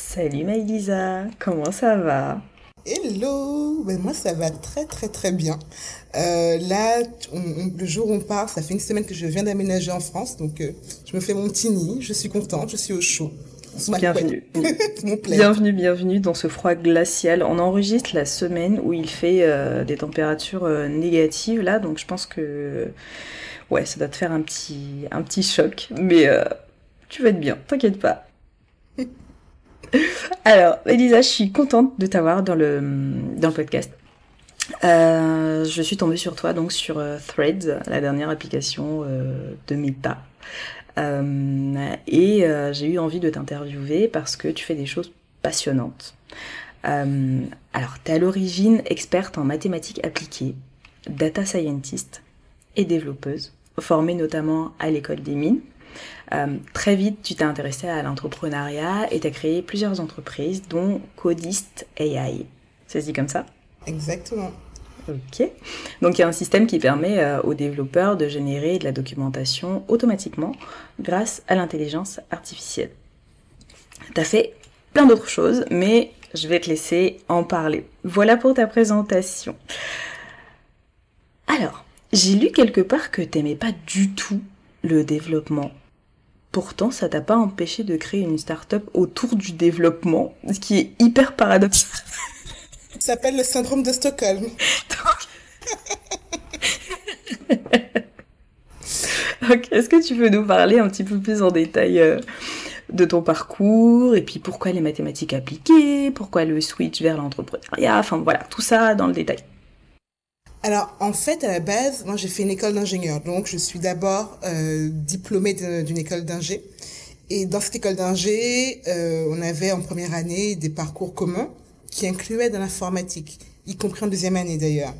Salut Maïlisa, comment ça va? Hello, ben moi ça va très très très bien. Euh, là, le jour où on part, ça fait une semaine que je viens d'aménager en France, donc euh, je me fais mon petit nid, je suis contente, je suis au chaud. Bienvenue. bienvenue, bienvenue dans ce froid glacial. On enregistre la semaine où il fait euh, des températures négatives là, donc je pense que ouais, ça doit te faire un petit un petit choc, mais tu vas être bien, t'inquiète pas. Alors, Elisa, je suis contente de t'avoir dans le, dans le podcast. Euh, je suis tombée sur toi donc sur euh, Threads, la dernière application euh, de Meta. et j'ai eu envie de t'interviewer parce que tu fais des choses passionnantes. alors, tu es à l'origine experte en mathématiques appliquées, data scientist et développeuse, formée notamment à l'école des mines. Euh, très vite, tu t'es intéressé à l'entrepreneuriat et tu as créé plusieurs entreprises, dont Codist AI. Ça se dit comme ça? Exactement. Ok. Donc il y a un système qui permet euh, aux développeurs de générer de la documentation automatiquement grâce à l'intelligence artificielle. Tu as fait plein d'autres choses, mais je vais te laisser en parler. Voilà pour ta présentation. Alors, j'ai lu quelque part que t'aimais pas du tout le développement. Pourtant, ça t'a pas empêché de créer une start-up autour du développement, ce qui est hyper paradoxal. Ça s'appelle le syndrome de Stockholm. Est-ce que tu peux nous parler un petit peu plus en détail euh, de ton parcours et puis pourquoi les mathématiques appliquées, pourquoi le switch vers l'entrepreneuriat, enfin voilà, tout ça dans le détail. Alors, en fait, à la base, moi, j'ai fait une école d'ingénieur. Donc, je suis d'abord euh, diplômée d'une école d'ingé. Et dans cette école d'ingé, euh, on avait en première année des parcours communs qui incluaient de l'informatique, y compris en deuxième année d'ailleurs.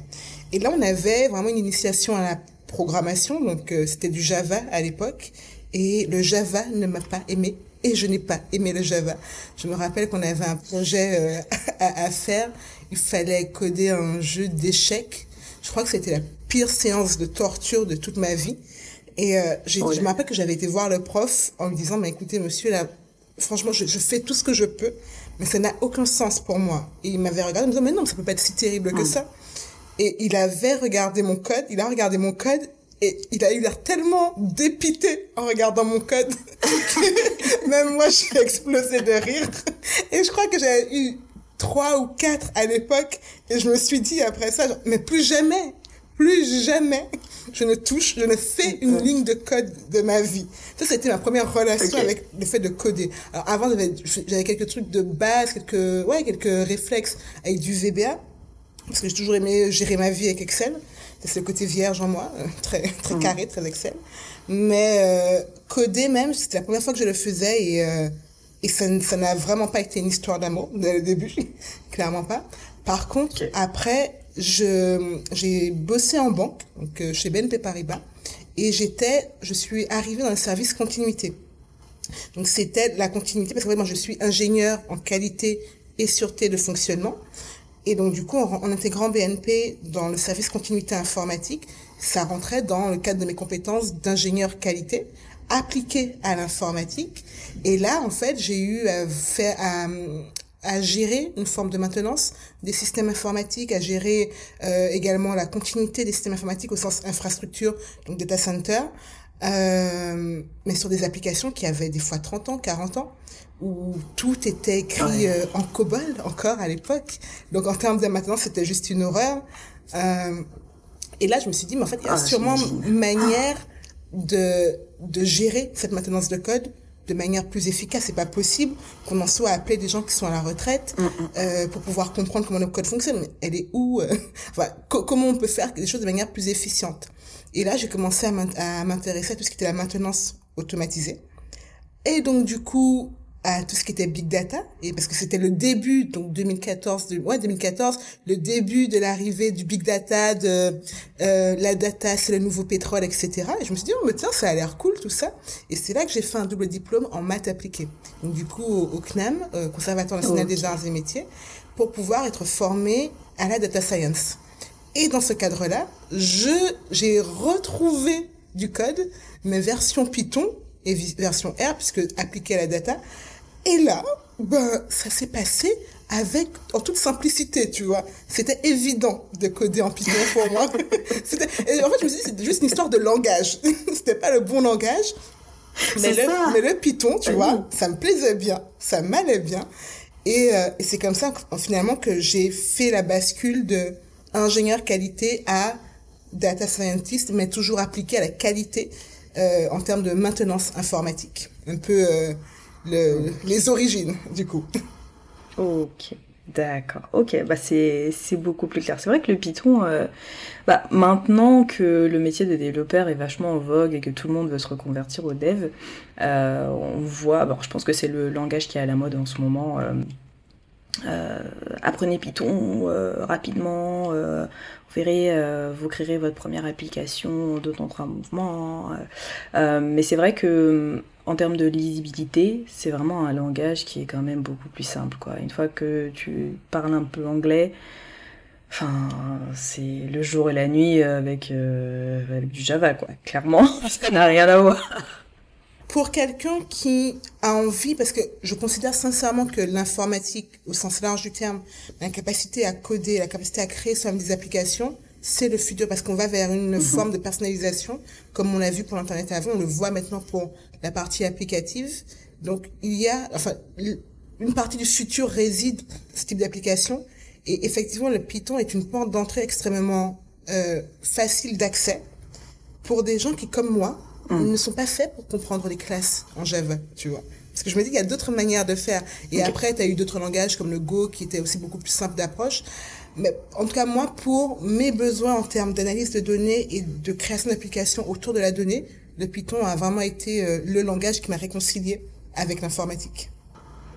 Et là, on avait vraiment une initiation à la programmation. Donc, euh, c'était du Java à l'époque. Et le Java ne m'a pas aimé. Et je n'ai pas aimé le Java. Je me rappelle qu'on avait un projet euh, à, à faire. Il fallait coder un jeu d'échecs je crois que c'était la pire séance de torture de toute ma vie. Et euh, je me rappelle que j'avais été voir le prof en lui disant, mais écoutez, monsieur, là, franchement, je, je fais tout ce que je peux, mais ça n'a aucun sens pour moi. Et il m'avait regardé en me disant, mais non, ça peut pas être si terrible que hmm. ça. Et il avait regardé mon code, il a regardé mon code, et il a eu l'air tellement dépité en regardant mon code que même moi, j'ai explosé de rire. Et je crois que j'avais eu trois ou quatre à l'époque et je me suis dit après ça mais plus jamais plus jamais je ne touche je ne fais une ligne de code de ma vie. Ça c'était ma première relation avec le fait de coder. Alors avant j'avais quelques trucs de base quelques ouais quelques réflexes avec du VBA parce que j'ai toujours aimé gérer ma vie avec Excel. C'est le côté vierge en moi euh, très très mmh. carré très Excel. Mais euh, coder même c'était la première fois que je le faisais et euh, et ça, ça n'a vraiment pas été une histoire d'amour dès le début, clairement pas. Par contre, après, je j'ai bossé en banque, donc euh, chez BNP Paribas, et j'étais, je suis arrivée dans le service continuité. Donc c'était la continuité parce que moi je suis ingénieur en qualité et sûreté de fonctionnement. Et donc du coup, en, en intégrant BNP dans le service continuité informatique, ça rentrait dans le cadre de mes compétences d'ingénieur qualité appliqué à l'informatique. Et là, en fait, j'ai eu à faire, à, à, gérer une forme de maintenance des systèmes informatiques, à gérer euh, également la continuité des systèmes informatiques au sens infrastructure, donc data center, euh, mais sur des applications qui avaient des fois 30 ans, 40 ans, où tout était écrit euh, en COBOL encore à l'époque. Donc en termes de maintenance, c'était juste une horreur. Euh, et là, je me suis dit, mais en fait, il y a ah, sûrement manière de, de gérer cette maintenance de code de manière plus efficace. C'est pas possible qu'on en soit appelé des gens qui sont à la retraite mm, mm. euh, pour pouvoir comprendre comment le code fonctionne. Mais elle est où euh, enfin, Comment on peut faire des choses de manière plus efficiente? Et là, j'ai commencé à m'intéresser à tout ce qui était la maintenance automatisée. Et donc, du coup, à tout ce qui était big data. Et parce que c'était le début donc 2014 de, ouais 2014 le début de l'arrivée du big data de euh, la data c'est le nouveau pétrole etc et je me suis dit oh mais tiens ça a l'air cool tout ça. Et c'est là que j'ai fait un double diplôme en maths appliquées. Donc du coup au, CNAM euh, Conservatoire national des arts et métiers pour pouvoir être formé à la data science. Et dans ce cadre là je j'ai retrouvé du code mais version Python et version R, puisque appliqué à la data. Et là, ben, ça s'est passé avec, en toute simplicité, tu vois. C'était évident de coder en Python pour moi. et en fait, je me suis dit, c'était juste une histoire de langage. C'était pas le bon langage. Mais le, mais le, Python, tu vois, ça me plaisait bien. Ça m'allait bien. Et, euh, et c'est comme ça, finalement, que j'ai fait la bascule de ingénieur qualité à data scientist, mais toujours appliqué à la qualité euh, en termes de maintenance informatique. Un peu euh, le, les origines, du coup. Ok. D'accord. Ok, bah c'est beaucoup plus clair. C'est vrai que le Python, euh, bah maintenant que le métier de développeur est vachement en vogue et que tout le monde veut se reconvertir au dev, on voit. Bon, je pense que c'est le langage qui est à la mode en ce moment. Euh, apprenez Python euh, rapidement, euh, vous verrez, vous créerez votre première application d'autant un mouvement. mais c'est vrai que en termes de lisibilité, c'est vraiment un langage qui est quand même beaucoup plus simple. Une fois que tu parles un peu anglais, Enfin, c'est le jour et la nuit avec, avec du Java, quoi. Clairement, ça n'a rien à voir pour quelqu'un qui a envie, parce que je considère sincèrement que l'informatique, au sens large du terme, la capacité à coder, la capacité à créer soi-même des applications, c'est le futur parce qu'on va vers une mhm. forme de personnalisation, comme on l'a vu pour l'Internet avant, on le voit maintenant pour la partie applicative. Donc, il y a, enfin, une partie du futur réside ce type d'application. Et effectivement, le Python est une porte d'entrée extrêmement euh, facile d'accès pour des gens qui, comme moi, ils ne sont pas faits pour comprendre les classes en Java, tu vois. Parce que je me dis qu'il y a d'autres manières de faire. Et après, tu as eu d'autres langages comme le Go qui était aussi beaucoup plus simple d'approche. Mais en tout cas, moi, pour mes besoins en termes d'analyse de données et de création d'applications autour de la donnée, le Python a vraiment été euh, le langage qui m'a réconcilié avec l'informatique.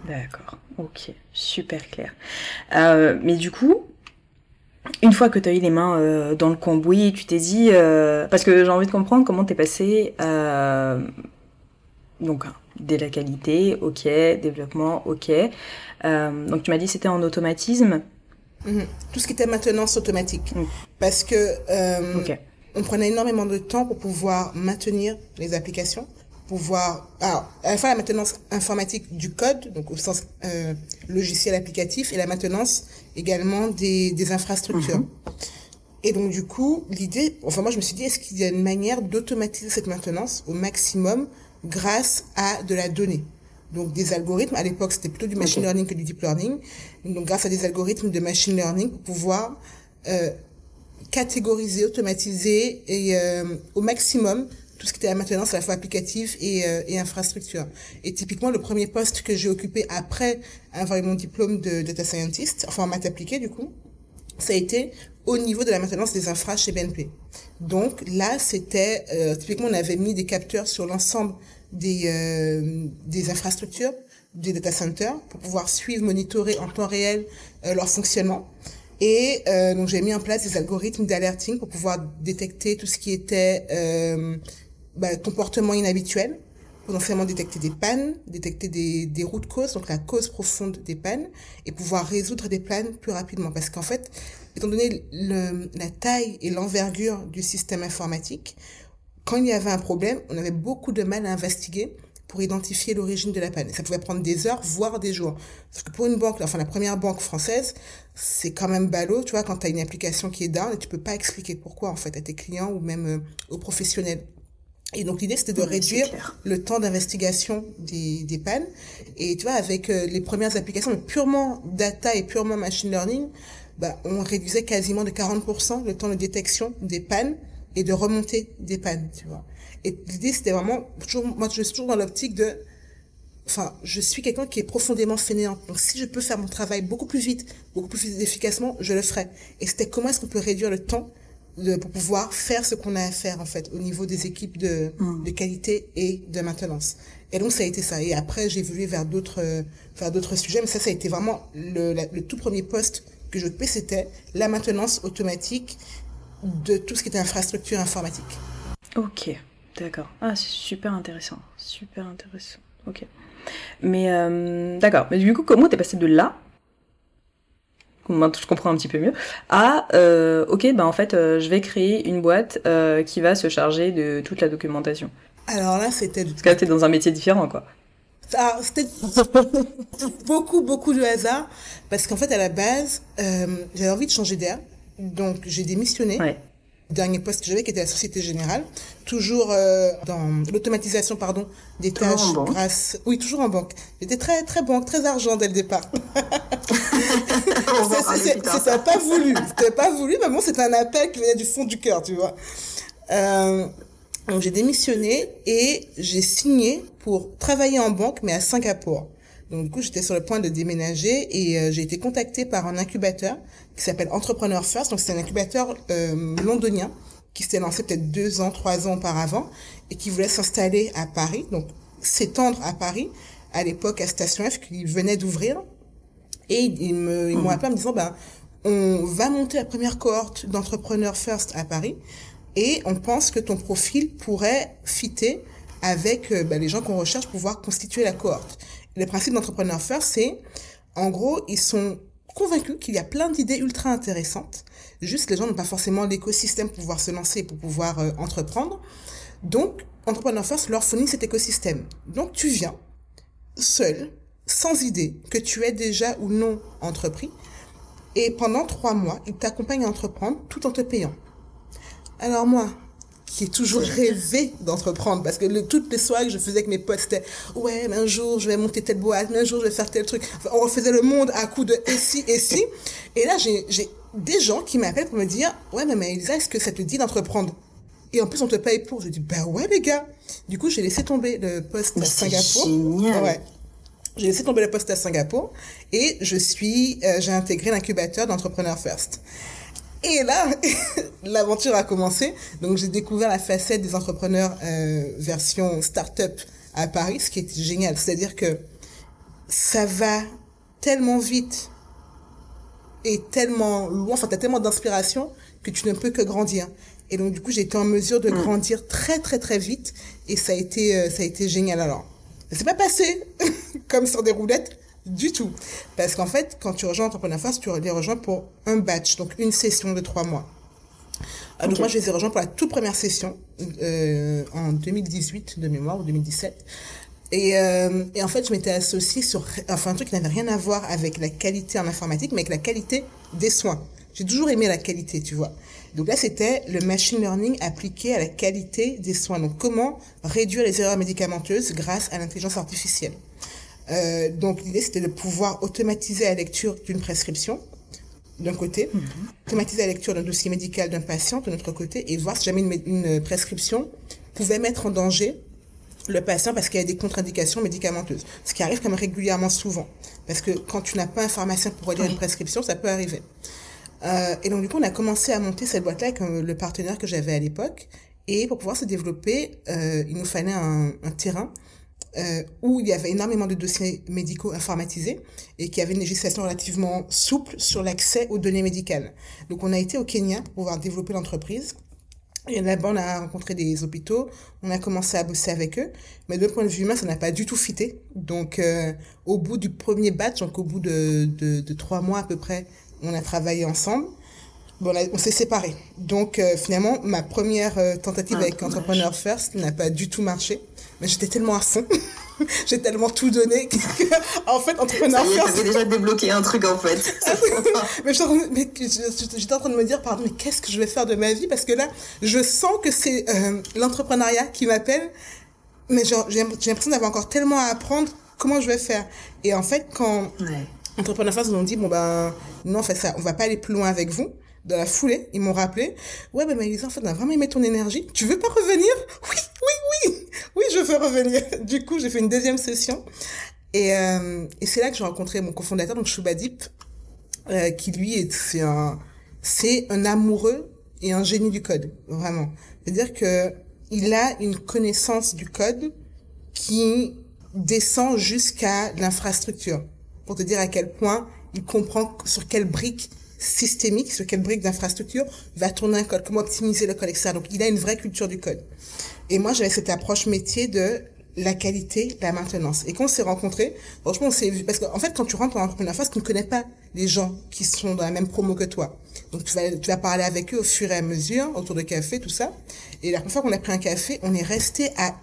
D'accord, ok, super clair. Euh, mais du coup, une fois que tu as eu les mains euh, dans le cambouis, tu t'es dit, euh, parce que j'ai envie de comprendre comment t'es passé, euh, donc dès la qualité, ok, développement, ok. donc tu m'as dit c'était en automatisme. Mhm. Tout ce qui était maintenance automatique, mm. parce que on prenait énormément de temps pour pouvoir maintenir les applications pouvoir, alors, à la fois la maintenance informatique du code, donc au sens euh, logiciel applicatif, et la maintenance également des, des infrastructures. Mhm. Et donc du coup, l'idée, enfin moi je me suis dit, est-ce qu'il y a une manière d'automatiser cette maintenance au maximum grâce à de la donnée? Donc des algorithmes. À l'époque, c'était plutôt du machine learning que du deep learning. Donc grâce à des algorithmes de machine learning pour pouvoir euh, catégoriser, automatiser et euh, au maximum tout ce qui était la maintenance à la fois applicative et, euh, et infrastructure. Et typiquement, le premier poste que j'ai occupé après avoir eu mon diplôme de data scientist, enfin en maths appliquée du coup, ça a été au niveau de la maintenance des infra chez BNP. Donc là, c'était euh, typiquement on avait mis des capteurs sur l'ensemble des euh, des infrastructures des data centers pour pouvoir suivre, monitorer en temps réel euh, leur fonctionnement. Et euh, donc j'ai mis en place des algorithmes d'alerting pour pouvoir détecter tout ce qui était euh, bah, comportement inhabituel, potentiellement détecter des pannes, détecter des, des routes causes, donc la cause profonde des pannes, et pouvoir résoudre des pannes plus rapidement. Parce qu'en fait, étant donné le, la taille et l'envergure du système informatique, quand il y avait un problème, on avait beaucoup de mal à investiguer pour identifier l'origine de la panne. Ça pouvait prendre des heures, voire des jours. Parce que pour une banque, enfin la première banque française, c'est quand même ballot, tu vois, quand tu as une application qui est down et tu peux pas expliquer pourquoi en fait à tes clients ou même euh, aux professionnels. Et donc l'idée c'était de réduire le temps d'investigation des, des pannes. Et tu vois, avec euh, les premières applications purement data et purement machine learning, bah, on réduisait quasiment de 40% le temps de détection des pannes et de remontée des pannes, tu vois. Et l'idée c'était vraiment, toujours, moi je suis toujours dans l'optique de, enfin, je suis quelqu'un qui est profondément fainéant. Donc si je peux faire mon travail beaucoup plus vite, beaucoup plus efficacement, je le ferai. Et c'était comment est-ce qu'on peut réduire le temps de, pour pouvoir faire ce qu'on a à faire en fait au niveau des équipes de, Mm. de qualité et de maintenance. Et donc ça a été ça. Et après j'ai évolué vers d'autres vers d'autres sujets, mais ça ça a été vraiment le, la- le tout premier poste que j'occupais, c'était la maintenance automatique de tout ce qui était infrastructure informatique. Ok, d'accord. Ah, c'est super intéressant. Super intéressant. Ok. Mais euh, d'accord. Mais du coup, comment t'es passé de là Maintenant, je comprends un petit peu mieux. À euh, ok, bah en fait, euh, je vais créer une boîte euh, qui va se charger de toute la documentation. Alors là, c'était Parce que là, t'es dans un métier différent, quoi. Ah, c'était beaucoup, beaucoup de hasard. Parce qu'en fait, à la base, j'avais envie de changer d'air. Donc, j'ai démissionné. Ouais. Dernier poste que j'avais, qui était la Société Générale. Toujours euh, dans l'automatisation, pardon, des Toujours tâches grâce... Oui, toujours en banque. J'étais très, très banque, très argent dès le départ. C'était pas voulu. C'était pas voulu, mais bon, c'était un appel qui venait du fond du cœur, tu vois. Euh, donc j'ai démissionné et j'ai signé pour travailler en banque, mais à Singapour. Donc du coup, j'étais sur le point de déménager et euh, j'ai été contactée par un incubateur qui s'appelle Entrepreneur First. Donc c'est un incubateur euh, londonien qui s'était lancé peut-être deux ans, trois ans auparavant et qui voulait s'installer à Paris, donc s'étendre à Paris à l'époque à Station F qui venait d'ouvrir. Et ils me- ils m'ont appelé en me disant, ben, on va monter la première cohorte d'entrepreneurs first à Paris et on pense que ton profil pourrait fitter avec euh, ben, les gens qu'on recherche pour pouvoir constituer la cohorte. Le principe d'entrepreneur first, c'est, en gros, ils sont convaincus qu'il y a plein d'idées ultra intéressantes. Juste, les gens n'ont pas forcément l'écosystème pour pouvoir se lancer, pour pouvoir euh, entreprendre. Donc, Entrepreneur First leur fournit cet écosystème. Donc, tu viens, seul, sans idée, que tu es déjà ou non entrepris, et pendant trois mois, ils t'accompagnent à entreprendre tout en te payant. Alors moi, qui ai toujours rêvé d'entreprendre, parce que le- toutes les soirées que je faisais avec mes potes, c'était « Ouais, mais un jour, je vais monter telle boîte, mais un jour, je vais faire tel truc. Enfin, on refaisait le monde à coups de « et si, et si ». Et là, j'ai j'ai des gens qui m'appellent pour me dire « Ouais, mais, mais Elisa, est-ce que ça te dit d'entreprendre ?» Et en plus, on te paye pour. Je dis, bah ouais, les gars. Du coup, j'ai laissé tomber le poste Mais à Singapour. génial. Ouais. J'ai laissé tomber le poste à Singapour et je suis, euh, j'ai intégré l'incubateur d'Entrepreneur First. Et là, l'aventure a commencé. Donc, j'ai découvert la facette des entrepreneurs euh, version start-up à Paris, ce qui est génial. C'est-à-dire que ça va tellement vite et tellement loin, enfin, t'as tellement d'inspiration que tu ne peux que grandir. Et donc, du coup, j'ai été en mesure de grandir très, très, très vite et ça a été, euh, ça a été génial. Alors, ça s'est pas passé comme sur des roulettes du tout. Parce qu'en fait, quand tu rejoins Entrepreneur First, tu les rejoins pour un batch, donc une session de trois mois. Euh, Donc moi, je les ai rejoints pour la toute première session euh, en 2018 de mémoire ou 2017. Et, euh, et en fait, je m'étais associée sur enfin un truc qui n'avait rien à voir avec la qualité en informatique, mais avec la qualité des soins. J'ai toujours aimé la qualité, tu vois. Donc là, c'était le machine learning appliqué à la qualité des soins. Donc comment réduire les erreurs médicamenteuses grâce à l'intelligence artificielle. Euh, donc l'idée, c'était de pouvoir automatiser la lecture d'une prescription d'un côté, automatiser la lecture d'un dossier médical d'un patient de notre côté et voir si jamais une, une prescription pouvait mettre en danger le patient parce qu'il y a des contre-indications médicamenteuses. Ce qui arrive même régulièrement souvent. Parce que quand tu n'as pas un pharmacien pour relire une prescription, ça peut arriver. Euh, et donc, du coup, on a commencé à monter cette boîte-là avec euh, le partenaire que j'avais à l'époque. Et pour pouvoir se développer, euh, il nous fallait un, un terrain euh, où il y avait énormément de dossiers médicaux informatisés et qui avait une législation relativement souple sur l'accès aux données médicales. Donc, on a été au Kenya pour pouvoir développer l'entreprise. Et là-bas, on a rencontré des hôpitaux, on a commencé à bosser avec eux, mais de point de vue humain, ça n'a pas du tout fité. Donc, euh, au bout du premier batch, donc au bout de, de, de trois mois à peu près, on a travaillé ensemble. Bon, on, on s'est séparés. Donc, euh, finalement, ma première euh, tentative Ah, avec. Entrepreneur First n'a pas du tout marché. Mais j'étais tellement à fond, j'ai tellement tout donné que, en fait, Entrepreneur Ça déjà débloqué un truc en fait. mais j'étais en, train de- mais que je- j'étais en train de me dire, pardon, mais qu'est-ce que je vais faire de ma vie? Parce que là, je sens que c'est euh, l'entrepreneuriat qui m'appelle, mais genre, j'ai l'impression d'avoir encore tellement à apprendre. Comment je vais faire Et en fait, quand Ouais. Entrepreneur Face nous ont dit, bon ben, non, en fait, ça, on va pas aller plus loin avec vous. Dans la foulée, ils m'ont rappelé, ouais, ben, mais Elisa, en fait, on a vraiment aimé ton énergie. Tu veux pas revenir? Oui, oui, oui, oui, je veux revenir. Du coup, j'ai fait une deuxième session. Et, euh, et c'est là que j'ai rencontré mon cofondateur, donc Shubadip, euh, qui lui est, c'est un, c'est un amoureux et un génie du code, vraiment. C'est-à-dire que il a une connaissance du code qui descend jusqu'à l'infrastructure pour te dire à quel point il comprend sur quelle brique systémique, sur quelle brique d'infrastructure va tourner un code, comment optimiser le code, etc. Donc, il a une vraie culture du code. Et moi, j'avais cette approche métier de la qualité, la maintenance. Et quand on s'est rencontrés, franchement, on s'est vu, parce qu'en fait, quand tu rentres dans l'entrepreneuriat, phase, tu ne connais pas les gens qui sont dans la même promo que toi. Donc, tu vas, tu vas parler avec eux au fur et à mesure, autour de café, tout ça. Et la première fois qu'on a pris un café, on est resté à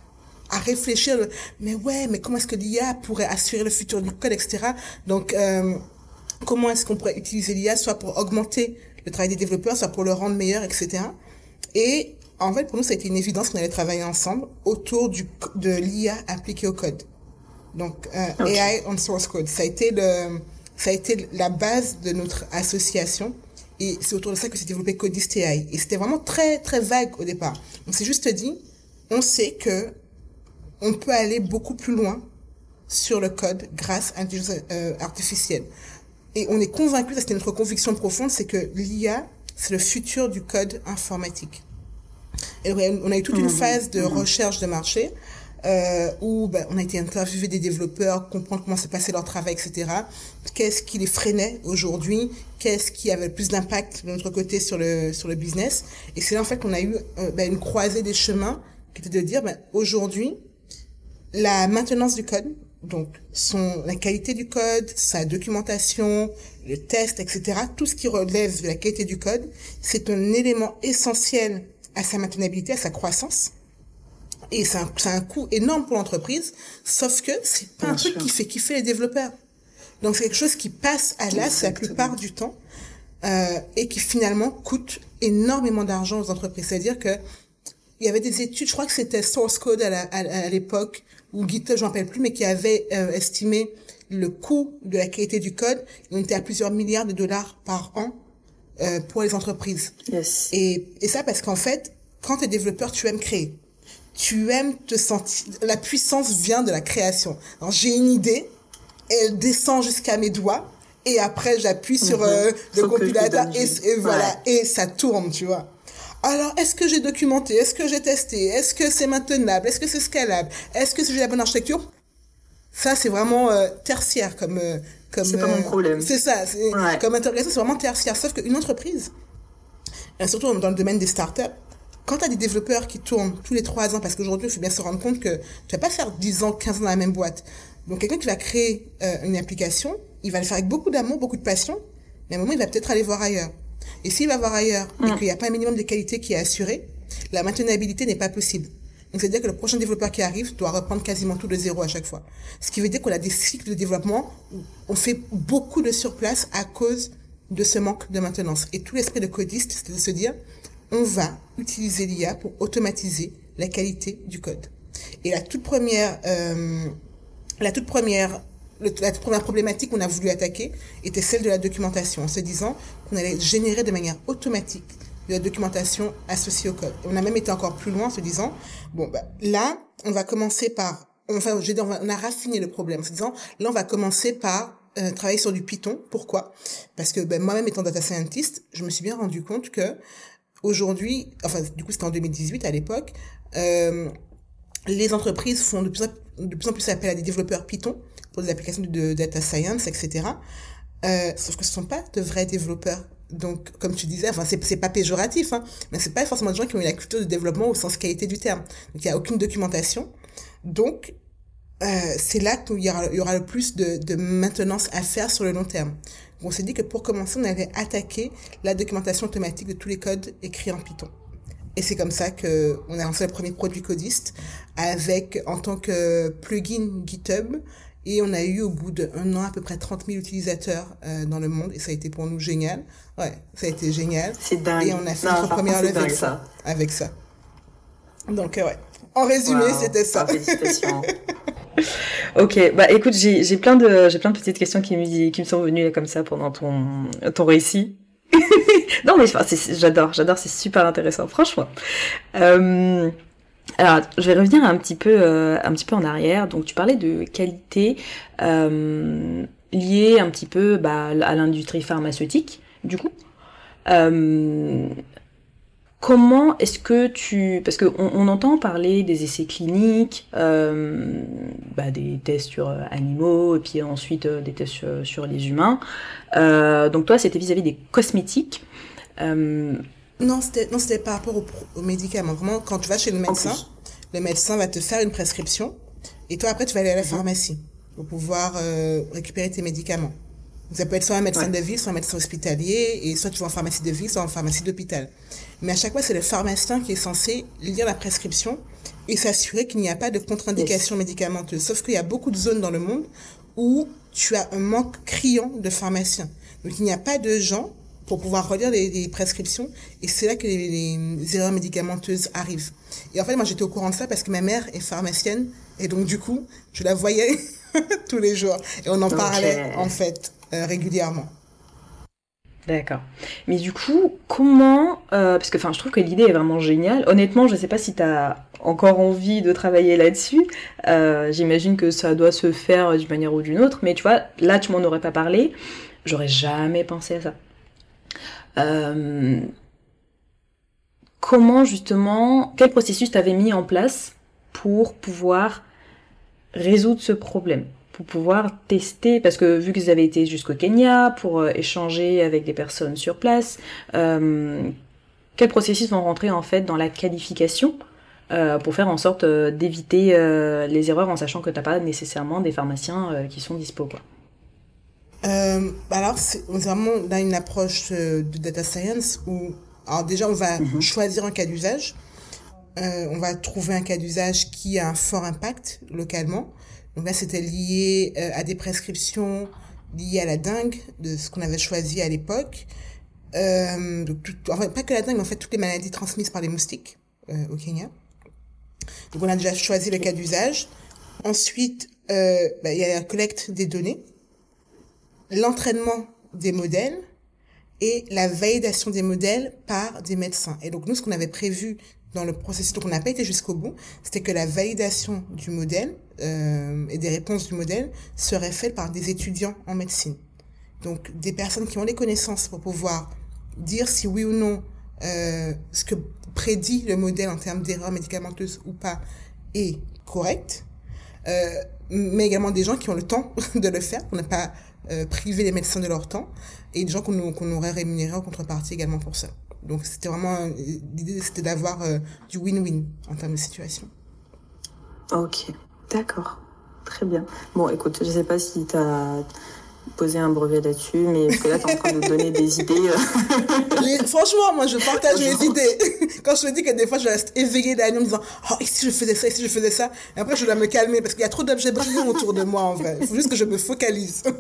à réfléchir, mais ouais, mais comment est-ce que l'IA pourrait assurer le futur du code, etc. Donc, euh, comment est-ce qu'on pourrait utiliser l'IA, soit pour augmenter le travail des développeurs, soit pour le rendre meilleur, etc. Et en fait, pour nous, ça a été une évidence qu'on allait travailler ensemble autour du, de l'IA appliquée au code. Donc, euh, AI on source code. Ça a été le, ça a été la base de notre association. Et c'est autour de ça que s'est développé Codist AI. Et c'était vraiment très, très vague au départ. On s'est juste dit, on sait que on peut aller beaucoup plus loin sur le code grâce à l'intelligence euh, artificielle. Et on est convaincu, c'était notre conviction profonde, c'est que l'IA, c'est le futur du code informatique. Et on a eu toute une mmh. phase de mmh. recherche de marché euh, où ben, on a été interviewé des développeurs, comprendre comment se passait leur travail, etc. Qu'est-ce qui les freinait aujourd'hui? Qu'est-ce qui avait le plus d'impact de notre côté sur le sur le business? Et c'est là en fait qu'on a eu euh, ben, une croisée des chemins qui était de dire ben, aujourd'hui la maintenance du code, donc son la qualité du code, sa documentation, le test, etc. Tout ce qui relève de la qualité du code, c'est un élément essentiel à sa maintenabilité, à sa croissance. Et c'est un, un coût énorme pour l'entreprise, sauf que c'est pas un truc qui fait kiffer les développeurs. Donc c'est quelque chose qui passe à l'as la plupart du temps euh, et qui finalement coûte énormément d'argent aux entreprises. C'est-à-dire que il y avait des études, je crois que c'était Source Code à l'époque, ou GitHub, je rappelle plus, mais qui avait euh, estimé le coût de la qualité du code. On était à plusieurs milliards de dollars par an euh, pour les entreprises. Yes. Et, et ça parce qu'en fait, quand tu es développeur, tu aimes créer. Tu aimes te sentir... La puissance vient de la création. Alors j'ai une idée, elle descend jusqu'à mes doigts, et après j'appuie sur mhm. euh, le compilateur, et, et, voilà, et ça tourne, tu vois. Alors, est-ce que j'ai documenté? Est-ce que j'ai testé? Est-ce que c'est maintenable? Est-ce que c'est scalable? Est-ce que j'ai la bonne architecture? Ça, c'est vraiment euh, tertiaire comme, euh, comme, c'est pas mon euh, problème. C'est ça. Comme interrogation, c'est vraiment tertiaire. Sauf qu'une entreprise, surtout dans le domaine des startups, quand tu as des développeurs qui tournent tous les trois ans, parce qu'aujourd'hui, il faut bien se rendre compte que tu vas pas faire 10 ans, 15 ans dans la même boîte. Donc, quelqu'un qui va créer euh, une application, il va le faire avec beaucoup d'amour, beaucoup de passion, mais à un moment, il va peut-être aller voir ailleurs. Et s'il va voir ailleurs et mm. qu'il n'y a pas un minimum de qualité qui est assuré, la maintenabilité n'est pas possible. Donc, c'est-à-dire que le prochain développeur qui arrive doit reprendre quasiment tout de zéro à chaque fois. Ce qui veut dire qu'on a des cycles de développement où on fait beaucoup de surplace à cause de ce manque de maintenance. Et tout l'esprit de codiste, c'est de se dire, on va utiliser l'IA pour automatiser la qualité du code. Et la toute première, euh, la toute première, la toute première problématique qu'on a voulu attaquer était celle de la documentation, en se disant qu'on allait générer de manière automatique de la documentation associée au code. on a même été encore plus loin en se disant, bon, bah, là, on va commencer par, enfin, on a raffiné le problème en se disant, là, on va commencer par euh, travailler sur du Python. Pourquoi? Parce que ben, moi-même étant data scientist, je me suis bien rendu compte que aujourd'hui, enfin, du coup, c'était en 2018 à l'époque, euh, les entreprises font de plus, en, de plus en plus appel à des développeurs Python pour des applications de, data science, etc. Euh, sauf que ce sont pas de vrais développeurs. Donc, comme tu disais, enfin, c'est, pas péjoratif, hein, mais c'est pas forcément des gens qui ont eu la culture de développement au sens qualité du terme. Donc, il y a aucune documentation. Donc, euh, c'est là qu'il y aura, y aura le plus de, de maintenance à faire sur le long terme. On s'est dit que pour commencer, on allait attaquer la documentation automatique de tous les codes écrits en Python. Et c'est comme ça que on a lancé le premier produit codiste avec, en tant que plugin GitHub, et on a eu au bout d'un an à peu près 30 000 utilisateurs euh, dans le monde et ça a été pour nous génial. Ouais, ça a été génial. C'est dingue. Et on a fait notre première levée avec ça. Avec ça. Donc euh, ouais. En résumé, c'était ça. Félicitations. ok, bah écoute, j'ai plein de j'ai plein de petites questions qui me qui me sont venues comme ça pendant ton ton récit. non mais j'adore, j'adore, c'est super intéressant, franchement. Euh, alors, je vais revenir un petit peu, euh, un petit peu en arrière. Donc, tu parlais de qualité euh, liée un petit peu bah, à l'industrie pharmaceutique, du coup. Euh, comment est-ce que tu... Parce qu'on on entend parler des essais cliniques, euh, bah, des tests sur euh, animaux, et puis ensuite euh, des tests sur, sur les humains. Donc toi, c'était vis-à-vis des cosmétiques. Non, c'était non, c'était par rapport aux, aux médicaments. Vraiment, quand tu vas chez le médecin, le médecin va te faire une prescription et toi après tu vas aller à la pharmacie pour pouvoir euh, récupérer tes médicaments. Donc, ça peut être soit un médecin Ouais. de ville, soit un médecin hospitalier, et soit tu vas en pharmacie de ville, soit en pharmacie d'hôpital. Mais à chaque fois, c'est le pharmacien qui est censé lire la prescription et s'assurer qu'il n'y a pas de contre-indication médicamenteuse. Sauf qu'il y a beaucoup de zones dans le monde où tu as un manque criant de pharmaciens. Donc il n'y a pas de gens pour pouvoir relire les, les prescriptions et c'est là que les, les erreurs médicamenteuses arrivent. Et en fait, moi j'étais au courant de ça parce que ma mère est pharmacienne et donc du coup, je la voyais tous les jours et on en parlait en fait euh, régulièrement. D'accord. Mais du coup, comment... euh, parce que enfin, je trouve que l'idée est vraiment géniale. Honnêtement, je ne sais pas si tu as encore envie de travailler là-dessus. Euh, J'imagine que ça doit se faire d'une manière ou d'une autre. Mais tu vois, là, tu m'en aurais pas parlé. J'aurais jamais pensé à ça. Euh, comment justement... Quel processus t'avais mis en place pour pouvoir résoudre ce problème pour pouvoir tester, parce que vu que vous avez été jusqu'au Kenya pour euh, échanger avec des personnes sur place, euh, quels processus vont rentrer en fait dans la qualification euh, pour faire en sorte euh, d'éviter les erreurs en sachant que t'as pas nécessairement des pharmaciens qui sont dispo quoi? Euh, alors, c'est vraiment là une approche euh, de data science où, alors déjà, on va choisir un cas d'usage. Euh, on va trouver un cas d'usage qui a un fort impact localement. Donc là, c'était lié euh, à des prescriptions liées à la dengue, de ce qu'on avait choisi à l'époque. Euh, tout- enfin, pas que la dengue, mais en fait toutes les maladies transmises par les moustiques euh, au Kenya. Donc on a déjà choisi le cas d'usage. Ensuite, euh, bah, il y a la collecte des données l'entraînement des modèles et la validation des modèles par des médecins. Et donc nous, ce qu'on avait prévu dans le processus, donc on n'a pas été jusqu'au bout, c'était que la validation du modèle euh, et des réponses du modèle serait faite par des étudiants en médecine. Donc des personnes qui ont les connaissances pour pouvoir dire si oui ou non euh, ce que prédit le modèle en termes d'erreurs médicamenteuses ou pas est correct, euh, mais également des gens qui ont le temps de le faire, qu'on n'a pas euh, privé les médecins de leur temps, et des gens qu'on aurait rémunérés en contrepartie également pour ça. Donc c'était vraiment euh, l'idée, c'était d'avoir euh, du win-win en termes de situation. Ok, d'accord. Très bien. Bon, écoute, je sais pas si tu as posé un brevet là-dessus, mais parce que là, tu es en train de donner des idées. euh. Les- franchement, moi, je partage mes idées. Quand je te dis que des fois, je reste éveillée nuit en me disant, oh, et si je faisais ça, et si je faisais ça. Et après, je dois me calmer parce qu'il y a trop d'objets brillants autour de moi, en vrai. Il faut juste que je me focalise.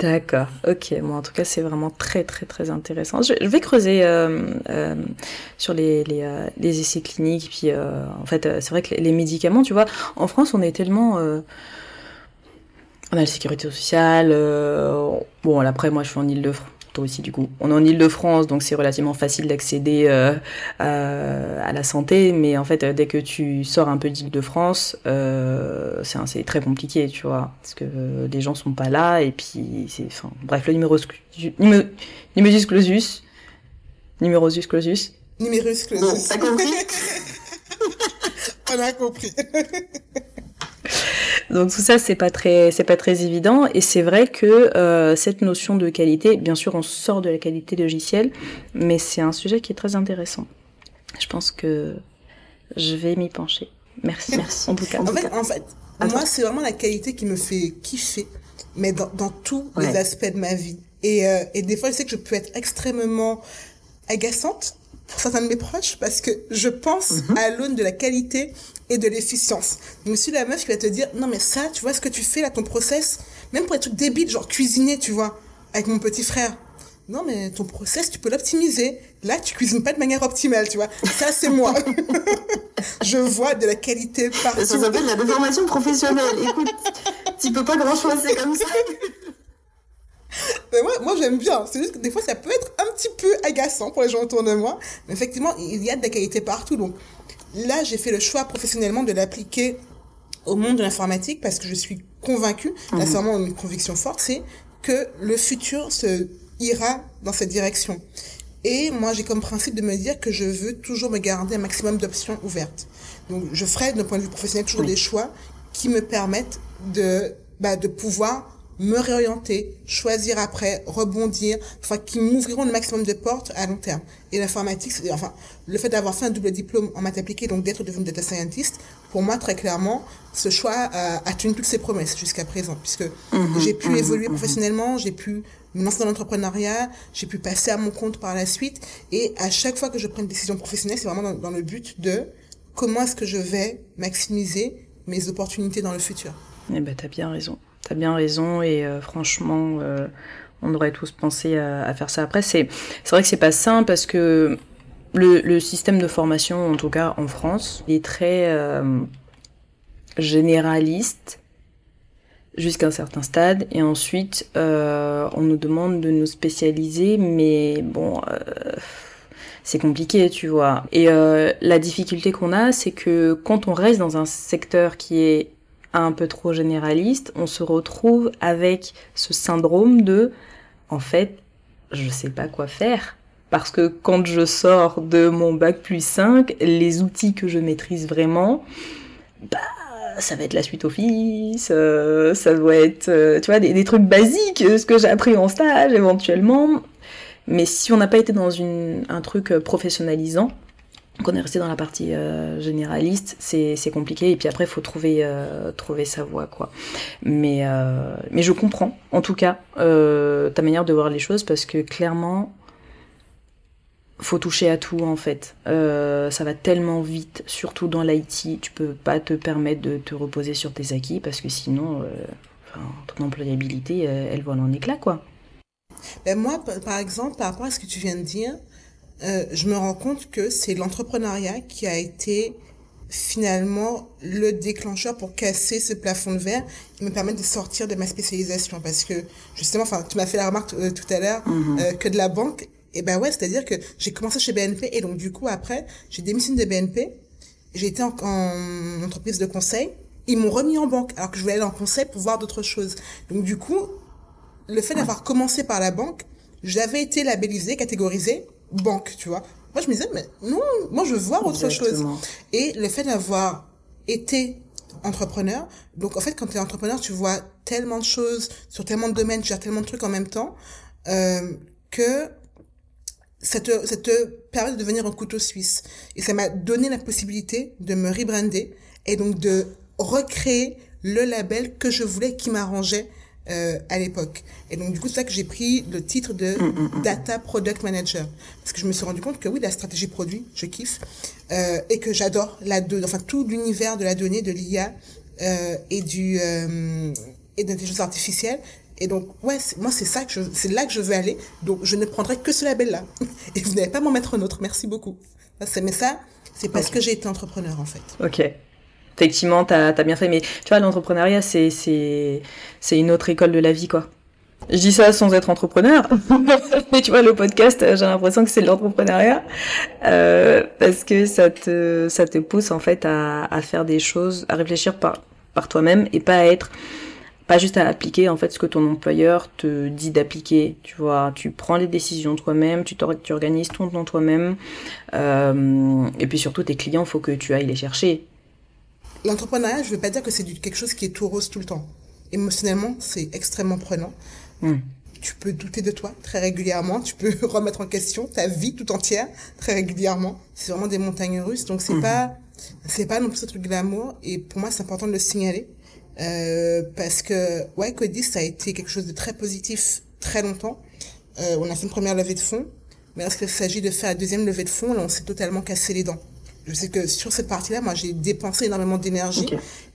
D'accord, ok. Bon, en tout cas, c'est vraiment très, très, très intéressant. Je, je vais creuser euh, euh, sur les, les, euh, les essais cliniques. Puis, euh, en fait, euh, c'est vrai que les, les médicaments, tu vois, en France, on est tellement. on a la sécurité sociale. euh, bon, après, moi, je suis en Ile-de-France. Toi aussi, du coup. On est en Ile-de-France, donc c'est relativement facile d'accéder euh, à, à la santé. Mais en fait, euh, dès que tu sors un peu d'Ile-de-France, euh, c'est très compliqué, tu vois. Parce que euh, les gens sont pas là. Et puis, c'est. Enfin, bref, le numéro. numéro numerus clausus. Numerosus clausus. Numérus Bon, clausus. t'as compris On a compris. Donc tout ça c'est pas très c'est pas très évident et c'est vrai que euh, cette notion de qualité, bien sûr on sort de la qualité logicielle, mais c'est un sujet qui est très intéressant. Je pense que je vais m'y pencher. Merci. Merci. En tout cas. En fait, en fait moi, c'est vraiment la qualité qui me fait kiffer, mais dans, dans tous Ouais. les aspects de ma vie. Et, euh, et des fois, je sais que je peux être extrêmement agaçante pour certains de mes proches parce que je pense à l'aune de la qualité et de l'efficience. Donc, suis la meuf qui va te dire, non, mais ça, tu vois ce que tu fais là, ton process, même pour des trucs débiles, genre cuisiner, tu vois, avec mon petit frère. Non, mais ton process, tu peux l'optimiser. Là, tu cuisines pas de manière optimale, tu vois. Ça, c'est moi. je vois de la qualité partout. Ça s'appelle la déformation professionnelle. Écoute, tu peux pas grand-chose, c'est comme ça. Mais moi, moi j'aime bien. C'est juste que des fois, ça peut être un petit peu agaçant pour les gens autour de moi. Mais effectivement, il y a de la qualité partout. Donc là, j'ai fait le choix professionnellement de l'appliquer au monde de l'informatique parce que je suis convaincue, là c'est vraiment une conviction forte, c'est que le futur se ira dans cette direction. Et moi, j'ai comme principe de me dire que je veux toujours me garder un maximum d'options ouvertes. Donc, je ferai, d'un point de vue professionnel, toujours des choix qui me permettent de, bah, de pouvoir me réorienter, choisir après, rebondir, enfin, qui m'ouvriront le maximum de portes à long terme. Et l'informatique, enfin, le fait d'avoir fait un double diplôme en maths appliquées, donc d'être devenu data scientist, pour moi, très clairement, ce choix a, a tenu toutes ses promesses jusqu'à présent, puisque mhm, j'ai pu mhm, évoluer mhm. professionnellement, j'ai pu me lancer dans l'entrepreneuriat, j'ai pu passer à mon compte par la suite, et à chaque fois que je prends une décision professionnelle, c'est vraiment dans, dans le but de comment est-ce que je vais maximiser mes opportunités dans le futur. Eh ben, t'as bien raison. T'as bien raison et euh, franchement, euh, on devrait tous penser à, faire ça. Après, c'est vrai que c'est pas simple parce que le, le, système de formation, en tout cas en France, est très euh, généraliste jusqu'à un certain stade et ensuite on nous demande de nous spécialiser, mais bon c'est compliqué, tu vois. Et la difficulté qu'on a, c'est que quand on reste dans un secteur qui est un peu trop généraliste, on se retrouve avec ce syndrome de en fait, je sais pas quoi faire. Parce que quand je sors de mon bac plus 5, les outils que je maîtrise vraiment, bah, ça va être la suite Office, euh, ça doit être, euh, tu vois, des, des, trucs basiques, ce que j'ai appris en stage éventuellement. Mais si on n'a pas été dans une, un truc professionnalisant, qu'on est resté dans la partie euh, généraliste, c'est compliqué. Et puis après, il faut trouver, euh, trouver sa voie, quoi. Mais, euh, mais je comprends, en tout cas, ta manière de voir les choses, parce que clairement, faut toucher à tout, en fait. ça va tellement vite, surtout dans l'IT, tu peux pas te permettre de te reposer sur tes acquis, parce que sinon, ton employabilité, elle vole en éclat, quoi. Ben moi, par exemple, par rapport à ce que tu viens de dire, euh, je me rends compte que c'est l'entrepreneuriat qui a été finalement le déclencheur pour casser ce plafond de verre et me permettre de sortir de ma spécialisation. Parce que justement enfin tu m'as fait la remarque euh, tout à l'heure mhm. euh, que de la banque et ben ouais c'est-à-dire que j'ai commencé chez BNP et donc du coup après j'ai démissionné de BNP j'ai été en, en, entreprise de conseil. Ils m'ont remis en banque alors que je voulais aller en conseil pour voir d'autres choses. Donc du coup le fait d'avoir commencé par la banque j'avais été labellisée catégorisée banque, tu vois. Moi, je me disais, mais non, moi, je veux voir autre chose. Et le fait d'avoir été entrepreneur, donc en fait, quand tu es entrepreneur, tu vois tellement de choses sur tellement de domaines, tu gères tellement de trucs en même temps, euh, que ça te, ça te permet de devenir un couteau suisse. Et ça m'a donné la possibilité de me rebrander et donc de recréer le label que je voulais, qui m'arrangeait euh, à l'époque. Et donc, du coup, c'est ça que j'ai pris le titre de mm, mm, mm. Data Product Manager. Parce que je me suis rendu compte que oui, la stratégie produit, je kiffe. Euh, et que j'adore la donnée, enfin, tout l'univers de la donnée, de l'IA euh, et du euh, et de l'intelligence artificielle. Et donc, ouais, moi, c'est ça que je, c'est là que je veux aller. Donc, je ne prendrai que ce label-là. Et vous n'allez pas m'en mettre un autre. Merci beaucoup. Mais ça, c'est parce que j'ai été entrepreneur, en fait. Ok effectivement, tu as, bien fait. Mais tu vois, l'entrepreneuriat, c'est, c'est, une autre école de la vie, quoi. Je dis ça sans être entrepreneur, mais tu vois, le podcast, j'ai l'impression que c'est de l'entrepreneuriat, euh, parce que ça te, ça te pousse en fait à, à faire des choses, à réfléchir par, par toi-même et pas à être, pas juste à appliquer en fait ce que ton employeur te dit d'appliquer. Tu vois, tu prends les décisions toi-même, tu, tu organises ton toi-même, euh, et puis surtout tes clients, faut que tu ailles les chercher l'entrepreneuriat, je veux pas dire que c'est quelque chose qui est tout rose tout le temps. Émotionnellement, c'est extrêmement prenant. Tu peux douter de toi très régulièrement. Tu peux remettre en question ta vie tout entière très régulièrement. C'est vraiment des montagnes russes. Donc c'est hmm. pas, c'est pas non plus un truc glamour. Et pour moi, c'est important de le signaler. Euh, parce que, ouais, Codis, ça a été quelque chose de très positif très longtemps. Euh, on a fait une première levée de fonds. Mais lorsqu'il s'agit de faire la deuxième levée de fonds, là, on s'est totalement cassé les dents je sais que sur cette partie-là, moi, j'ai dépensé énormément d'énergie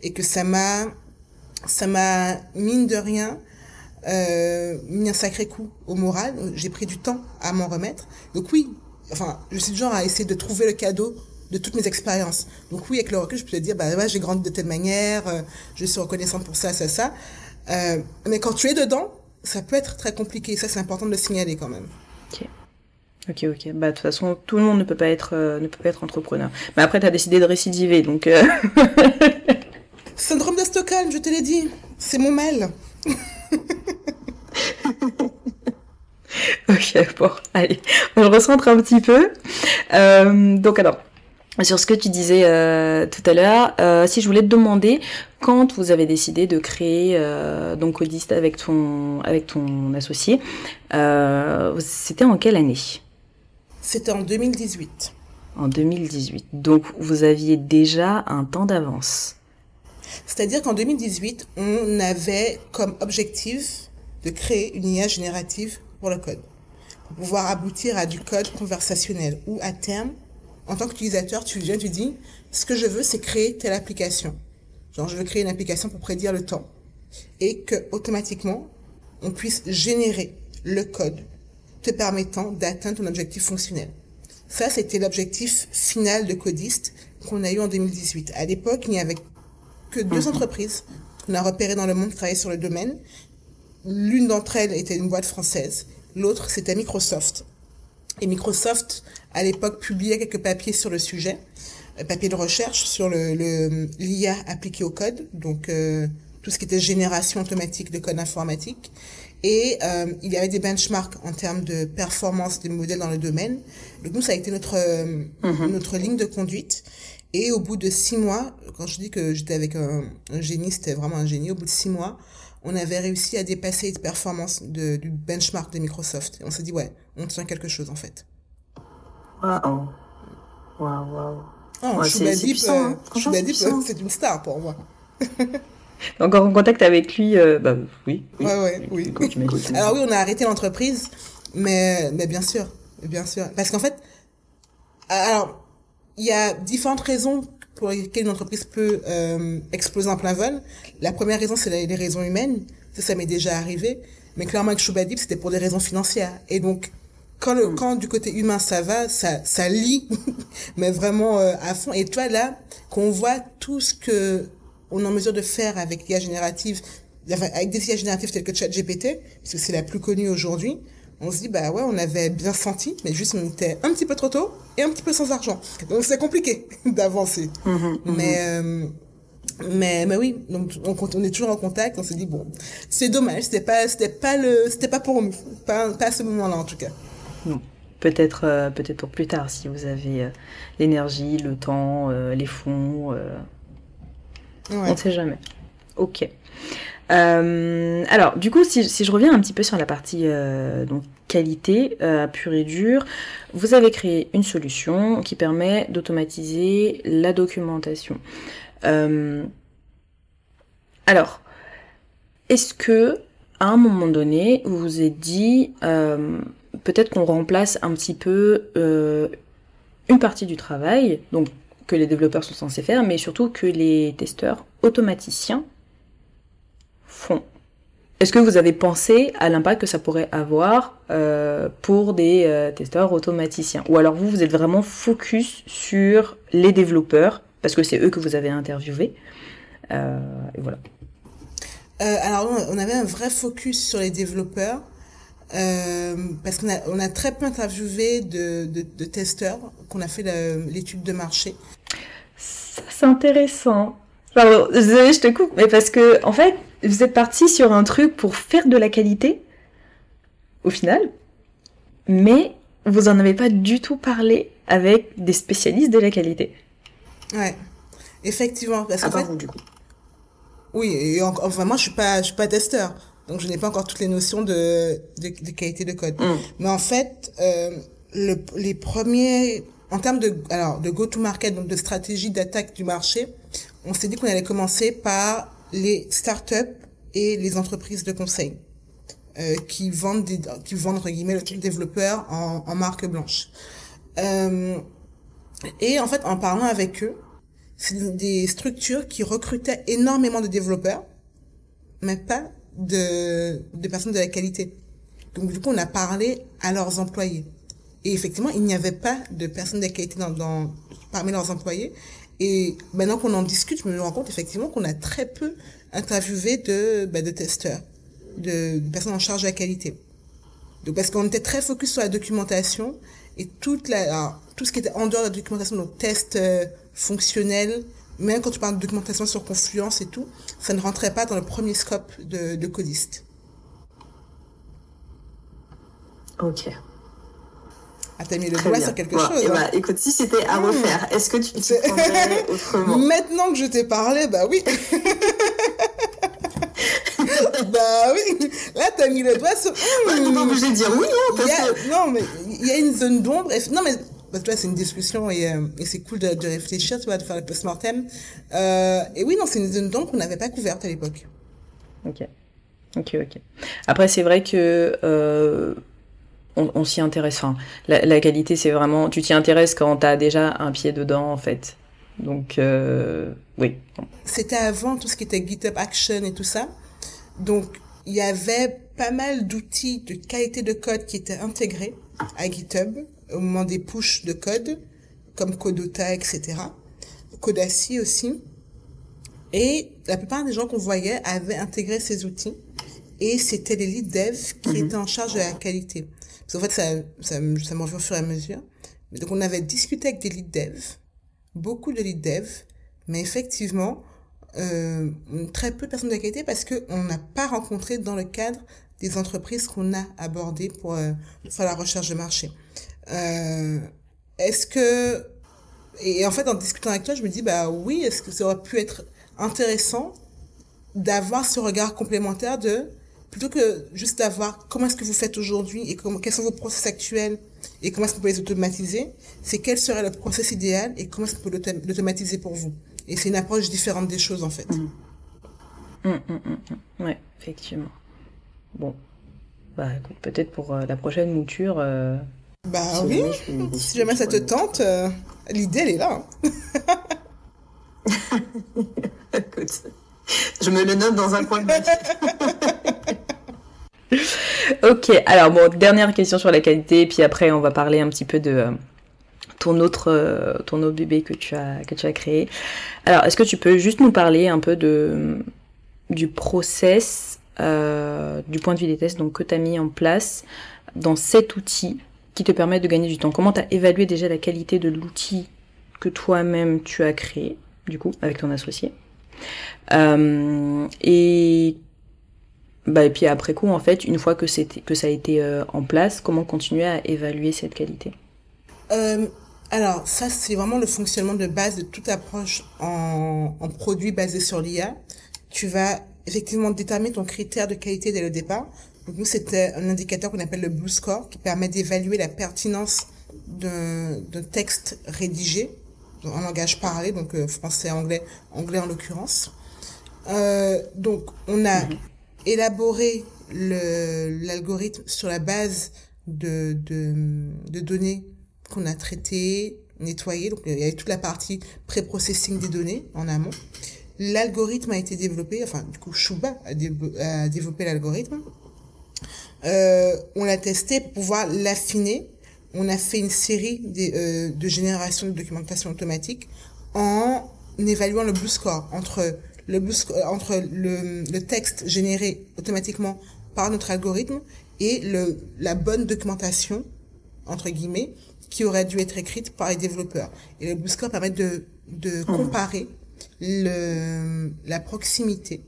et que ça m'a, ça m'a mine de rien euh, mis un sacré coup au moral. J'ai pris du temps à m'en remettre. Donc oui, enfin, je suis du genre à essayer de trouver le cadeau de toutes mes expériences. Donc oui, avec le recul, je peux te dire, bah ouais, j'ai grandi de telle manière, euh, je suis reconnaissante pour ça, ça, ça. Euh, mais quand tu es dedans, ça peut être très compliqué. Ça, c'est important de le signaler quand même. Ok. Ok, ok. Bah, de toute façon, tout le monde ne peut pas être, euh, ne peut pas être entrepreneur. Mais après, tu as décidé de récidiver, donc. Euh... Syndrome de Stockholm, je te l'ai dit. C'est mon mal. Ok, bon, allez, on le recentre un petit peu. Euh, donc alors, sur ce que tu disais euh, tout à l'heure, euh, si je voulais te demander quand vous avez décidé de créer euh, donc Codiste avec ton avec ton associé, euh, c'était en quelle année? C'était en 2018. En 2018. Donc vous aviez déjà un temps d'avance. C'est-à-dire qu'en 2018, on avait comme objectif de créer une IA générative pour le code, pour pouvoir aboutir à du code conversationnel ou à terme en tant qu'utilisateur, tu viens, tu dis, ce que je veux, c'est créer telle application. Genre, je veux créer une application pour prédire le temps. Et que, automatiquement, on puisse générer le code te permettant d'atteindre ton objectif fonctionnel. Ça, c'était l'objectif final de Codiste qu'on a eu en 2018. À l'époque, il n'y avait que deux mhm. entreprises qu'on a repérées dans le monde qui travaillaient sur le domaine. L'une d'entre elles était une boîte française. L'autre, c'était Microsoft. Et Microsoft, à l'époque, publiait quelques papiers sur le sujet, euh, papiers de recherche sur le l'IA appliqué au code, donc euh, tout ce qui était génération automatique de code informatique. Et euh, il y avait des benchmarks en termes de performance des modèles dans le domaine. Donc nous, ça a été notre mhm. notre ligne de conduite. Et au bout de six mois, quand je dis que j'étais avec un, un génie, c'était vraiment un génie. Au bout de six mois, on avait réussi à dépasser les performances de, du benchmark de Microsoft. Et on s'est dit, ouais, on tient quelque chose en fait. Waouh. Waouh, waouh. Hein. c'est une star pour moi. Encore en contact avec lui, euh, bah oui. oui. Ouais, ouais, oui. Alors oui, on a arrêté l'entreprise, mais, mais bien sûr, bien sûr. Parce qu'en fait, alors, il y a différentes raisons pour lesquelles une entreprise peut euh, exploser en plein vol. La première raison, c'est les raisons humaines. Ça, ça m'est déjà arrivé. Mais clairement, avec Choubadip, c'était pour des raisons financières. Et donc, quand, le, hmm. quand du côté humain ça va, ça, ça lit, mais vraiment euh, à fond. Et toi, là, qu'on voit tout ce que on est en mesure de faire avec l'IA générative, avec des IA génératives telles que ChatGPT, puisque c'est la plus connue aujourd'hui, on se dit, bah ouais, on avait bien senti, mais juste on était un petit peu trop tôt et un petit peu sans argent. Donc c'est compliqué d'avancer. Mhm, mhm. Mais, euh, mais, mais oui, donc on, on, est toujours en contact, on se dit, bon, c'est dommage, c'était pas, c'était pas le, c'était pas pour nous, pas, pas à ce moment-là en tout cas. Non. Peut-être euh, peut-être pour plus tard, si vous avez euh, l'énergie, le temps, les fonds. On ne sait jamais. Ok. Euh, alors, du coup, si, je reviens un petit peu sur la partie euh, donc qualité euh, pure et dure, vous avez créé une solution qui permet d'automatiser la documentation. alors, est-ce que à un moment donné, vous vous êtes dit peut-être qu'on remplace un petit peu une partie du travail, donc que les développeurs sont censés faire, mais surtout que les testeurs automaticiens font. Est-ce que vous avez pensé à l'impact que ça pourrait avoir euh, pour des euh, testeurs automaticiens? Ou alors vous, vous êtes vraiment focus sur les développeurs, parce que c'est eux que vous avez interviewés. Euh, et voilà. alors on avait un vrai focus sur les développeurs, parce qu'on a, on a très peu interviewé de, de, de testeurs, qu'on a fait l'étude de marché. Ça, c'est intéressant. Pardon, désolé, je te coupe, mais parce que, en fait, vous êtes parti sur un truc pour faire de la qualité, au final, mais vous en avez pas du tout parlé avec des spécialistes de la qualité. Ouais, effectivement. Parce ah, fait, du coup. Oui, et enfin, moi, je suis pas, je suis pas testeur, donc je n'ai pas encore toutes les notions de, de, qualité de code. Mm. Mais en fait, euh, le, les premiers, en termes de, alors, de go-to-market, donc de stratégie d'attaque du marché, on s'est dit qu'on allait commencer par les startups et les entreprises de conseil euh, qui vendent des, qui vendent entre guillemets le développeur en, en marque blanche. Euh, et en fait, en parlant avec eux, c'est des structures qui recrutaient énormément de développeurs, mais pas de, de personnes de la qualité. Donc du coup, on a parlé à leurs employés. Et effectivement, il n'y avait pas de personnes de qualité dans, dans, parmi leurs employés. Et maintenant qu'on en discute, je me rends compte effectivement qu'on a très peu interviewé de, bah, de testeurs, de, personnes en charge de la qualité. Donc parce qu'on était très focus sur la documentation et toute la, tout ce qui était en dehors de la documentation, donc tests euh, fonctionnels, même quand tu parles de documentation sur Confluence et tout, ça ne rentrait pas dans le premier scope de, de codiste. Ok. Ah, t'as mis le doigt sur quelque chose. Eh bah, écoute, si c'était à hmm. refaire, est-ce que tu prendrais autrement Maintenant que je t'ai parlé, bah oui. bah oui. Là, t'as mis le doigt sur. Mmh. pas obligé de dire oui. Hein, Non, mais il y a une zone d'ombre. Non, mais parce que là, c'est une discussion et, euh, et c'est cool de, de, réfléchir, tu vois, de faire le post-mortem. Euh, et oui, non, c'est une zone d'ombre qu'on n'avait pas couverte à l'époque. Ok. Ok, ok. Après, c'est vrai que euh, on, on s'y intéresse. Enfin, la, la qualité, c'est vraiment. Tu t'y intéresses quand tu as déjà un pied dedans, en fait. Donc, euh, oui. C'était avant tout ce qui était GitHub Action et tout ça. Donc, il y avait pas mal d'outils de qualité de code qui étaient intégrés à GitHub au moment des push de code, comme Codota, etc. Codassi aussi. Et la plupart des gens qu'on voyait avaient intégré ces outils. Et c'était les lead devs qui mhm. étaient en charge de la qualité. Parce qu'en fait, ça, ça, ça m'en au fur et à mesure. Donc, on avait discuté avec des lead devs, beaucoup de lead devs, mais effectivement, euh, très peu de personnes de qualité parce qu'on n'a pas rencontré dans le cadre des entreprises qu'on a abordées pour, euh, faire la recherche de marché. Euh, est-ce que et en fait en discutant avec toi je me dis bah oui est-ce que ça aurait pu être intéressant d'avoir ce regard complémentaire de plutôt que juste d'avoir comment est-ce que vous faites aujourd'hui et comment quels sont vos process actuels et comment est-ce qu'on peut les automatiser c'est quel serait le process idéal et comment est-ce qu'on peut l'automatiser pour vous? Et c'est une approche différente des choses, en fait. Mmh. Mmh, mmh, ouais, effectivement. Bon. Bah, écoute, peut-être pour euh, la prochaine mouture. Euh, bah oui, si jamais ça te tente, euh, l'idée, elle est là. Hein. écoute, je me le note dans un coin de ma Ok, alors bon, dernière question sur la qualité, puis après on va parler un petit peu de, ton autre, euh, ton autre bébé que tu as, que tu as créé. Alors, est-ce que tu peux juste nous parler un peu de, du process, euh, du point de vue des tests donc, que tu as mis en place dans cet outil qui te permet de gagner du temps Comment tu as évalué déjà la qualité de l'outil que toi-même tu as créé, du coup, avec ton associé euh, et bah, et puis après coup, en fait, une fois que, c'était, que ça a été en place, comment continuer à évaluer cette qualité? Alors, ça, c'est vraiment le fonctionnement de base de toute approche en, en produit basé sur l'IA. Tu vas effectivement déterminer ton critère de qualité dès le départ. Donc, nous, c'était un indicateur qu'on appelle le Blue Score qui permet d'évaluer la pertinence d'un texte rédigé en langage parlé, donc euh, français, anglais, anglais en l'occurrence. Euh, donc, on a mhm. élaboré l'algorithme sur la base de, de, de données qu'on a traité, nettoyé. Donc, il y avait toute la partie pré-processing des données en amont. L'algorithme a été développé, enfin, du coup, Shuba a, développé l'algorithme. Euh, on l'a testé pour pouvoir l'affiner. On a fait une série de, euh, de génération de documentation automatique en évaluant le blue score entre le blue entre le, le texte généré automatiquement par notre algorithme et le, la bonne documentation entre guillemets qui aurait dû être écrite par les développeurs. Et le Score permet de, de mmh. comparer le, la proximité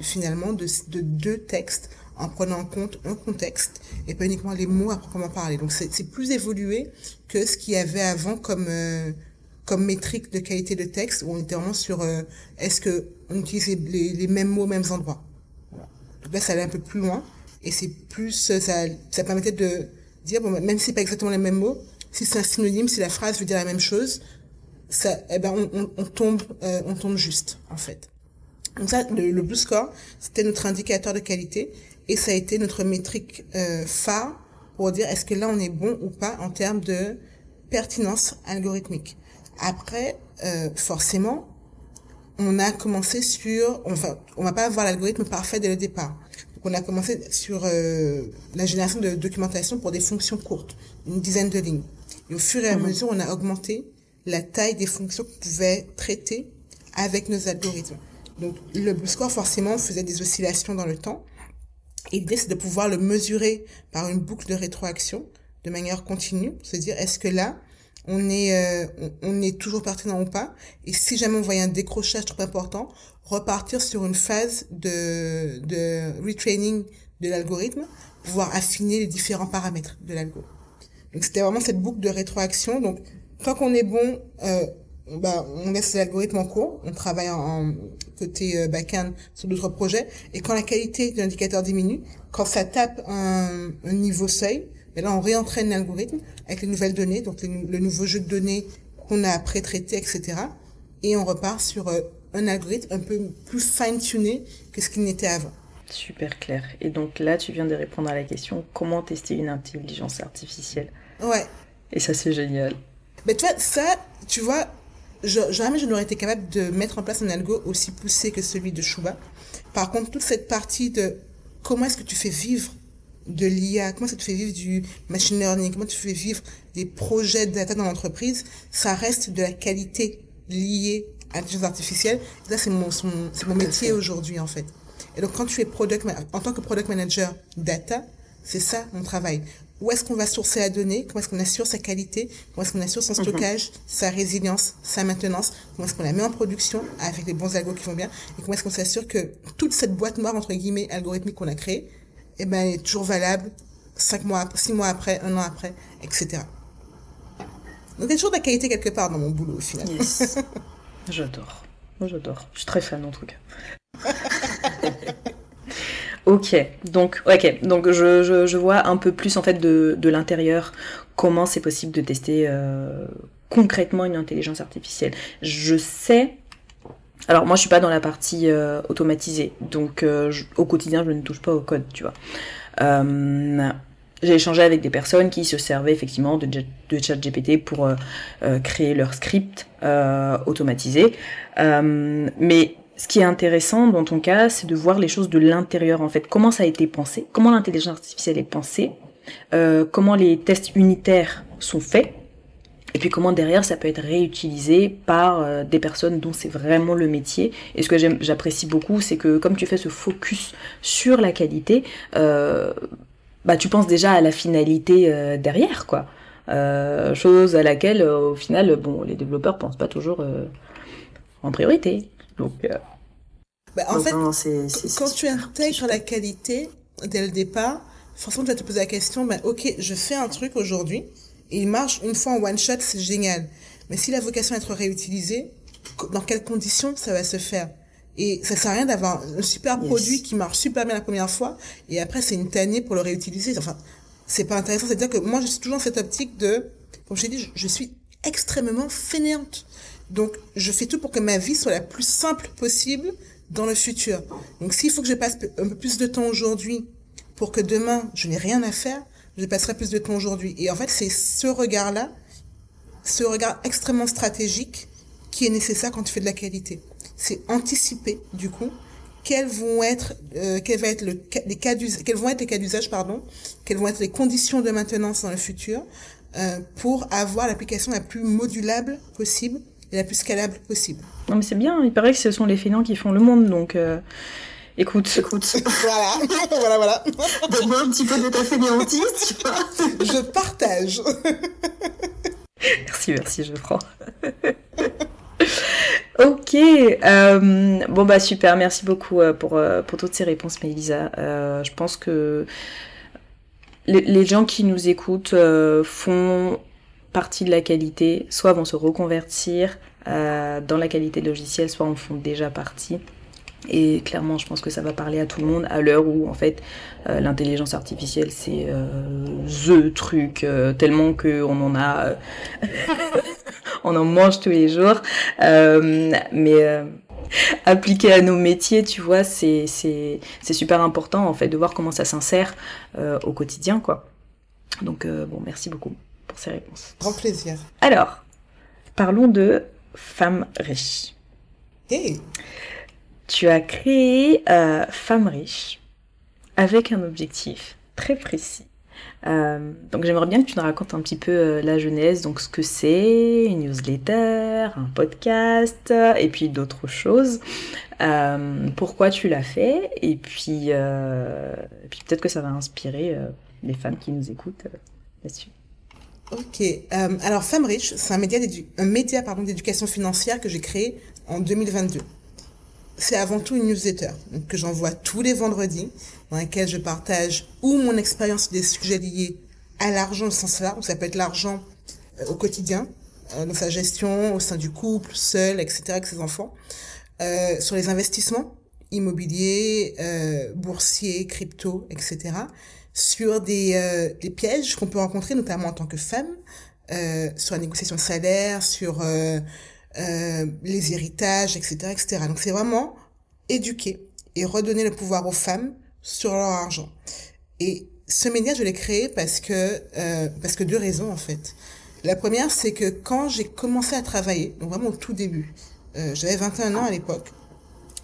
finalement de, de deux textes en prenant en compte un contexte et pas uniquement les mots à proprement parler. Donc c'est plus évolué que ce qu'il y avait avant comme euh, comme métrique de qualité de texte où on était vraiment sur euh, est-ce que on utilisait les, les, mêmes mots aux mêmes endroits. Voilà. Donc là ça allait un peu plus loin et c'est plus ça ça permettait de dire bon même si c'est pas exactement les mêmes mots si c'est un synonyme, si la phrase veut dire la même chose, ça, eh ben, on, on, on tombe, euh, on tombe juste, en fait. Donc ça, le, le Blue Score, c'était notre indicateur de qualité et ça a été notre métrique euh, phare pour dire est-ce que là on est bon ou pas en termes de pertinence algorithmique. Après, euh, forcément, on a commencé sur, enfin, on va pas avoir l'algorithme parfait dès le départ. Donc on a commencé sur euh, la génération de documentation pour des fonctions courtes, une dizaine de lignes. Et au fur et à mhm. mesure, on a augmenté la taille des fonctions qu'on pouvait traiter avec nos algorithmes. Donc, le score, forcément, faisait des oscillations dans le temps. Et l'idée, c'est de pouvoir le mesurer par une boucle de rétroaction de manière continue, se dire, est-ce que là, on est, euh, on, est toujours pertinent ou pas? Et si jamais on voyait un décrochage trop important, repartir sur une phase de, de retraining de l'algorithme, pouvoir affiner les différents paramètres de l'algo. Donc c'était vraiment cette boucle de rétroaction. Donc quand on est bon, euh, bah, on laisse l'algorithme en cours, on travaille en, côté euh, back-end sur d'autres projets, et quand la qualité de l'indicateur diminue, quand ça tape un, un niveau seuil, ben là on réentraîne l'algorithme avec les nouvelles données, donc le nouveau jeu de données qu'on a pré-traité, etc. Et on repart sur euh, un algorithme un peu plus fine-tuné que ce qu'il n'était avant. Super clair. Et donc là, tu viens de répondre à la question comment tester une intelligence artificielle? Ouais. Et ça, c'est génial. Mais tu vois, ça, tu vois, je, jamais je n'aurais été capable de mettre en place un algo aussi poussé que celui de Shuba. Par contre, toute cette partie de comment est-ce que tu fais vivre de l'IA, comment est-ce que tu fais vivre du machine learning, comment tu fais vivre des projets de data dans l'entreprise, ça reste de la qualité liée à l'intelligence artificielle. ça, c'est mon, c'est mon métier aujourd'hui, en fait. Et donc, quand tu es product, en tant que product manager data, c'est ça mon travail où est-ce qu'on va sourcer la donnée, comment est-ce qu'on assure sa qualité, comment est-ce qu'on assure son mhm. stockage, sa résilience, sa maintenance, comment est-ce qu'on la met en production avec les bons algos qui vont bien, et comment est-ce qu'on s'assure que toute cette boîte noire, entre guillemets, algorithmique qu'on a créée, eh ben, est toujours valable cinq mois, six mois après, un an après, etc. Donc il y a toujours de la qualité quelque part dans mon boulot au final. Yes. J'adore. J'adore. Je suis très fan en tout cas. Ok, donc ok, donc je, je, je, vois un peu plus en fait de, de l'intérieur comment c'est possible de tester euh, concrètement une intelligence artificielle? Je sais. Alors moi je suis pas dans la partie euh, automatisée, donc euh, au quotidien je ne touche pas au code, tu vois. j'ai échangé avec des personnes qui se servaient effectivement de, de ChatGPT pour créer leur script automatisé, mais ce qui est intéressant dans ton cas, c'est de voir les choses de l'intérieur en fait. Comment ça a été pensé, comment l'intelligence artificielle est pensée, euh, comment les tests unitaires sont faits, et puis comment derrière ça peut être réutilisé par euh, des personnes dont c'est vraiment le métier. Et ce que j'apprécie beaucoup, c'est que comme tu fais ce focus sur la qualité, euh, bah tu penses déjà à la finalité derrière quoi. Chose à laquelle au final, bon, les développeurs pensent pas toujours en priorité. Donc bah, en fait, quand tu intègres la qualité dès le départ, forcément, tu vas te poser la question, ben, ok, je fais un truc aujourd'hui, et il marche une fois en one shot, c'est génial. Mais si la vocation est d'être réutilisée, dans quelles conditions ça va se faire? Et ça sert à rien d'avoir un super produit qui marche super bien la première fois, et après, c'est une tannée pour le réutiliser. Enfin, c'est pas intéressant. C'est-à-dire que moi, je suis toujours dans cette optique de, comme je t'ai dit, je suis extrêmement fainéante. Donc, je fais tout pour que ma vie soit la plus simple possible, dans le futur. Donc s'il faut que je passe un peu plus de temps aujourd'hui pour que demain je n'ai rien à faire, je passerai plus de temps aujourd'hui. Et en fait, c'est ce regard-là, ce regard extrêmement stratégique qui est nécessaire quand tu fais de la qualité. C'est anticiper, du coup, quels vont être, euh, quel va être le, les cas quels vont être les cas d'usage, pardon, quelles vont être les conditions de maintenance dans le futur, euh, pour avoir l'application la plus modulable possible et la plus scalable possible. Non mais c'est bien, il paraît que ce sont les finants qui font le monde, donc euh, écoute. Écoute. voilà, voilà, voilà. Donne-moi un petit peu de ta fainéantise, tu vois. Je partage. merci, merci, je prends. ok, euh, bon bah super, merci beaucoup euh, pour, pour toutes ces réponses, Mélisa. je pense que les, les, gens qui nous écoutent font partie de la qualité, soit vont se reconvertir euh, dans la qualité logicielle, soit en font déjà partie. Et clairement, je pense que ça va parler à tout le monde à l'heure où, en fait, euh, l'intelligence artificielle, c'est euh, the truc, euh, tellement qu'on en a... on en mange tous les jours. mais appliqué à nos métiers, tu vois, c'est super important, en fait, de voir comment ça s'insère au quotidien, quoi. Donc, bon, merci beaucoup pour ces réponses. Grand plaisir. Alors, parlons de femmes riches. Hey. Tu as créé euh, Femmes riches avec un objectif très précis. Euh, donc j'aimerais bien que tu nous racontes un petit peu euh, la jeunesse, donc ce que c'est, une newsletter, un podcast, et puis d'autres choses. Euh, pourquoi tu l'as fait, et puis, puis peut-être que ça va inspirer les femmes qui nous écoutent là-dessus. Ok. Euh, alors, Femme Riche, c'est un média, un média pardon, d'éducation financière que j'ai créé en 2022. c'est avant tout une newsletter que j'envoie tous les vendredis, dans laquelle je partage ou mon expérience des sujets liés à l'argent au sens large, ça peut être l'argent euh, au quotidien, euh, dans sa gestion, au sein du couple, seul, etc., avec ses enfants, euh, sur les investissements immobiliers, euh, boursiers, crypto, etc., sur des, euh, des pièges qu'on peut rencontrer, notamment en tant que femme, euh, sur la négociation de salaire, sur euh, euh, les héritages, etc., etc. Donc c'est vraiment éduquer et redonner le pouvoir aux femmes sur leur argent. Et ce média, je l'ai créé parce que euh, parce que deux raisons en fait. La première, c'est que quand j'ai commencé à travailler, donc vraiment au tout début, euh, j'avais 21 ans à l'époque,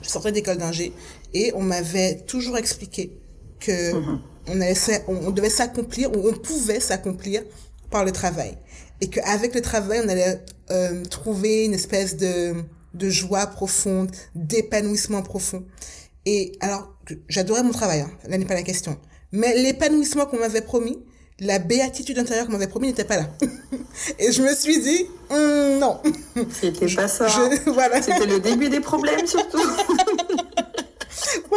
je sortais d'école d'ingé et on m'avait toujours expliqué que Mhm. On, allait, on, on devait s'accomplir ou on pouvait s'accomplir par le travail et qu'avec le travail on allait euh, trouver une espèce de de joie profonde, d'épanouissement profond. Et alors, j'adorais mon travail, hein, là n'est pas la question. Mais l'épanouissement qu'on m'avait promis, la béatitude intérieure qu'on m'avait promis n'était pas là. Et je me suis dit, Hum, non. C'était pas ça. Je- voilà. C'était le début des problèmes surtout.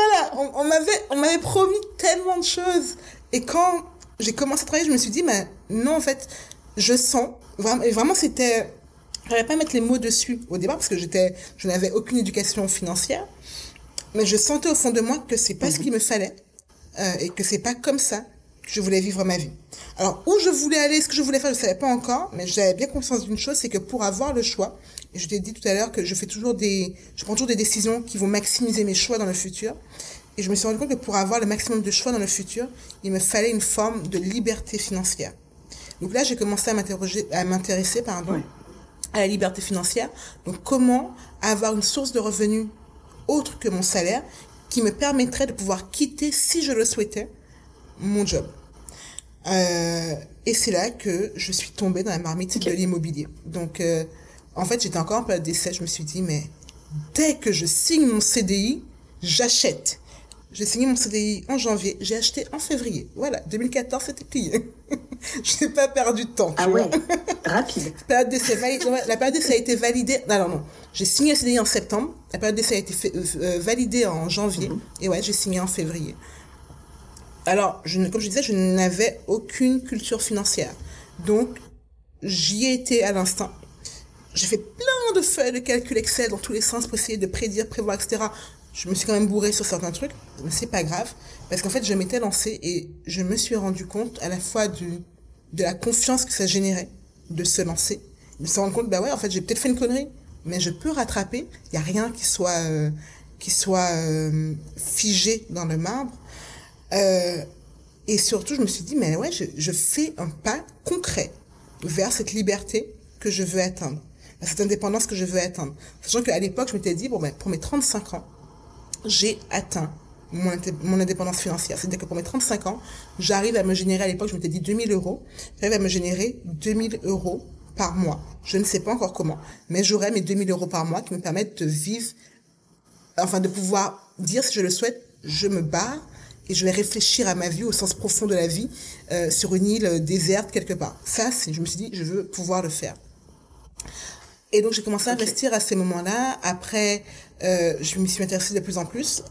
Voilà, on, on m'avait, on m'avait promis tellement de choses. Et quand j'ai commencé à travailler, je me suis dit, mais non, en fait, je sens, vraiment, et vraiment, c'était, j'arrivais pas mettre les mots dessus au départ parce que j'étais, je n'avais aucune éducation financière. Mais je sentais au fond de moi que c'est pas ce qu'il me fallait, euh, et que c'est pas comme ça que je voulais vivre ma vie. Alors, où je voulais aller, ce que je voulais faire, je savais pas encore, mais j'avais bien conscience d'une chose, c'est que pour avoir le choix, et je t'ai dit tout à l'heure que je fais toujours des, je prends toujours des décisions qui vont maximiser mes choix dans le futur. Et je me suis rendu compte que pour avoir le maximum de choix dans le futur, il me fallait une forme de liberté financière. Donc là, j'ai commencé à m'interroger, à m'intéresser, pardon, à la liberté financière. Donc, comment avoir une source de revenus autre que mon salaire qui me permettrait de pouvoir quitter, si je le souhaitais, mon job. Euh, et c'est là que je suis tombée dans la marmite de l'immobilier. Donc, euh, en fait, j'étais encore en période d'essai. Je me suis dit, mais dès que je signe mon CDI, j'achète. J'ai signé mon CDI en janvier, j'ai acheté en février. Voilà, 2014, c'était plié. je n'ai pas perdu de temps. Ah ouais, rapide. La période d'essai a été validée. Non, non, non. J'ai signé le CDI en septembre. La période d'essai a été fait- euh, euh, validée en janvier. Et ouais, j'ai signé en février. Alors, je, comme je disais, je n'avais aucune culture financière. Donc, j'y ai été à l'instinct. J'ai fait plein de feuilles de calcul Excel dans tous les sens pour essayer de prédire, prévoir, etc. Je me suis quand même bourré sur certains trucs, mais c'est pas grave. Parce qu'en fait, je m'étais lancée et je me suis rendu compte à la fois du, de la confiance que ça générait de se lancer. Me suis rendu compte, bah ouais, en fait, j'ai peut-être fait une connerie, mais je peux rattraper. Il y a rien qui soit, euh, qui soit euh, figé dans le marbre. Euh, et surtout, je me suis dit, mais ouais, je, je fais un pas concret vers cette liberté que je veux atteindre, vers cette indépendance que je veux atteindre. Sachant qu'à l'époque, je m'étais dit, bon, ben, pour mes 35 ans, j'ai atteint mon indépendance financière. C'est-à-dire que pour mes 35 ans, j'arrive à me générer, à l'époque, je m'étais dit 2000 euros, j'arrive à me générer 2000 euros par mois. Je ne sais pas encore comment, mais j'aurai mes 2000 euros par mois qui me permettent de vivre, enfin, de pouvoir dire, si je le souhaite, je me barre et je vais réfléchir à ma vie au sens profond de la vie euh, sur une île euh, déserte quelque part. Ça, c'est, je me suis dit, je veux pouvoir le faire. Et donc j'ai commencé à investir à ces moments-là. Après, euh, je me suis intéressée de plus en plus.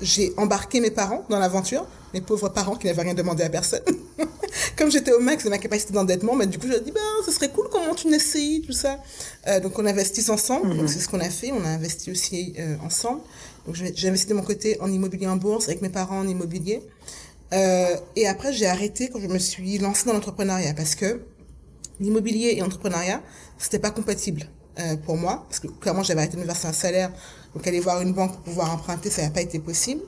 J'ai embarqué mes parents dans l'aventure, mes pauvres parents qui n'avaient rien demandé à personne. Comme j'étais au max de ma capacité d'endettement, mais du coup, je dit, ben, ce serait cool monte une SCI, tout ça. Euh, donc, on investisse ensemble. Donc, c'est ce qu'on a fait. On a investi aussi euh, ensemble. Donc, j'ai j'ai investi de mon côté en immobilier en bourse, avec mes parents en immobilier. Euh, et après, j'ai arrêté quand je me suis lancée dans l'entrepreneuriat parce que l'immobilier et l'entrepreneuriat, c'était pas compatible euh, pour moi parce que clairement j'avais arrêté de me verser un salaire, donc aller voir une banque pour pouvoir emprunter, ça n'a pas été possible.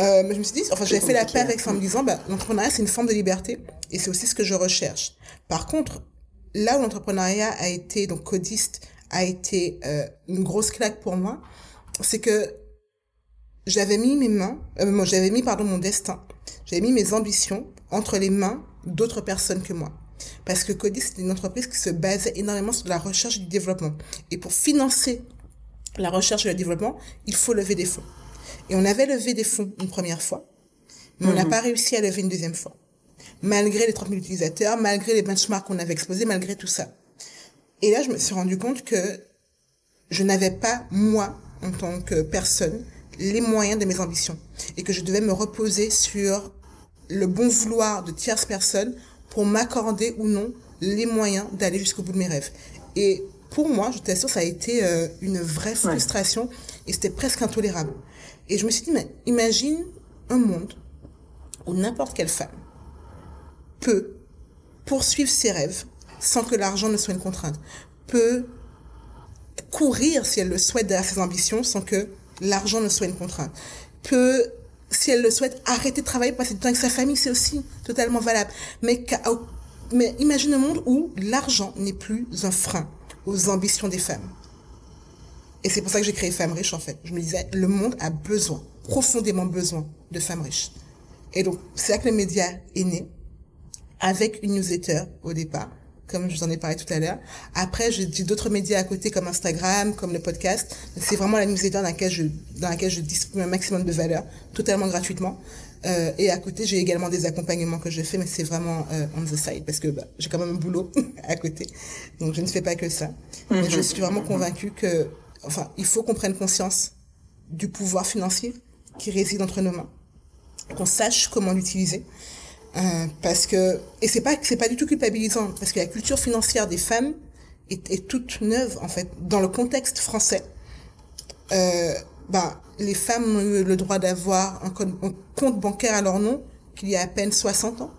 Euh, mais je me suis dit, enfin, j'avais fait la paix avec ça en me disant, bah, l'entrepreneuriat c'est une forme de liberté et c'est aussi ce que je recherche. Par contre, là où l'entrepreneuriat a été donc codiste a été euh, une grosse claque pour moi, c'est que j'avais mis mes mains, euh, j'avais mis pardon mon destin, j'avais mis mes ambitions entre les mains d'autres personnes que moi. Parce que Codis, c'était une entreprise qui se basait énormément sur la recherche et du développement. Et pour financer la recherche et le développement, il faut lever des fonds. Et on avait levé des fonds une première fois, mais on n'a pas réussi à lever une deuxième fois. Malgré les 30 000 utilisateurs, malgré les benchmarks qu'on avait exposés, malgré tout ça. Et là, je me suis rendu compte que je n'avais pas, moi, en tant que personne, les moyens de mes ambitions. Et que je devais me reposer sur le bon vouloir de tierces personnes pour m'accorder ou non les moyens d'aller jusqu'au bout de mes rêves. Et pour moi, je t'assure, ça a été euh, une vraie frustration et c'était presque intolérable. Et je me suis dit, mais imagine un monde où n'importe quelle femme peut poursuivre ses rêves sans que l'argent ne soit une contrainte, peut courir si elle le souhaite derrière ses ambitions sans que l'argent ne soit une contrainte, peut si elle le souhaite, arrêter de travailler, passer du temps avec sa famille, c'est aussi totalement valable. Mais, mais imagine un monde où l'argent n'est plus un frein aux ambitions des femmes. Et c'est pour ça que j'ai créé Femmes Riches, en fait. Je me disais, le monde a besoin, profondément besoin de femmes riches. Et donc, c'est là que le média est né, avec une newsletter au départ, comme je vous en ai parlé tout à l'heure. Après, j'ai d'autres médias à côté, comme Instagram, comme le podcast. C'est vraiment la newsletter dans laquelle je, dans laquelle je distribue un maximum de valeur, totalement gratuitement. Euh, et à côté, j'ai également des accompagnements que je fais, mais c'est vraiment euh, on the side parce que bah, j'ai quand même un boulot à côté, donc je ne fais pas que ça. Mais je mhm. suis vraiment convaincue que, enfin, il faut qu'on prenne conscience du pouvoir financier qui réside entre nos mains, qu'on sache comment l'utiliser, euh, parce que et c'est pas c'est pas du tout culpabilisant parce que la culture financière des femmes est, est toute neuve en fait dans le contexte français. Euh, bah, les femmes ont eu le droit d'avoir un, compte bancaire à leur nom qu'il y a à peine 60 ans.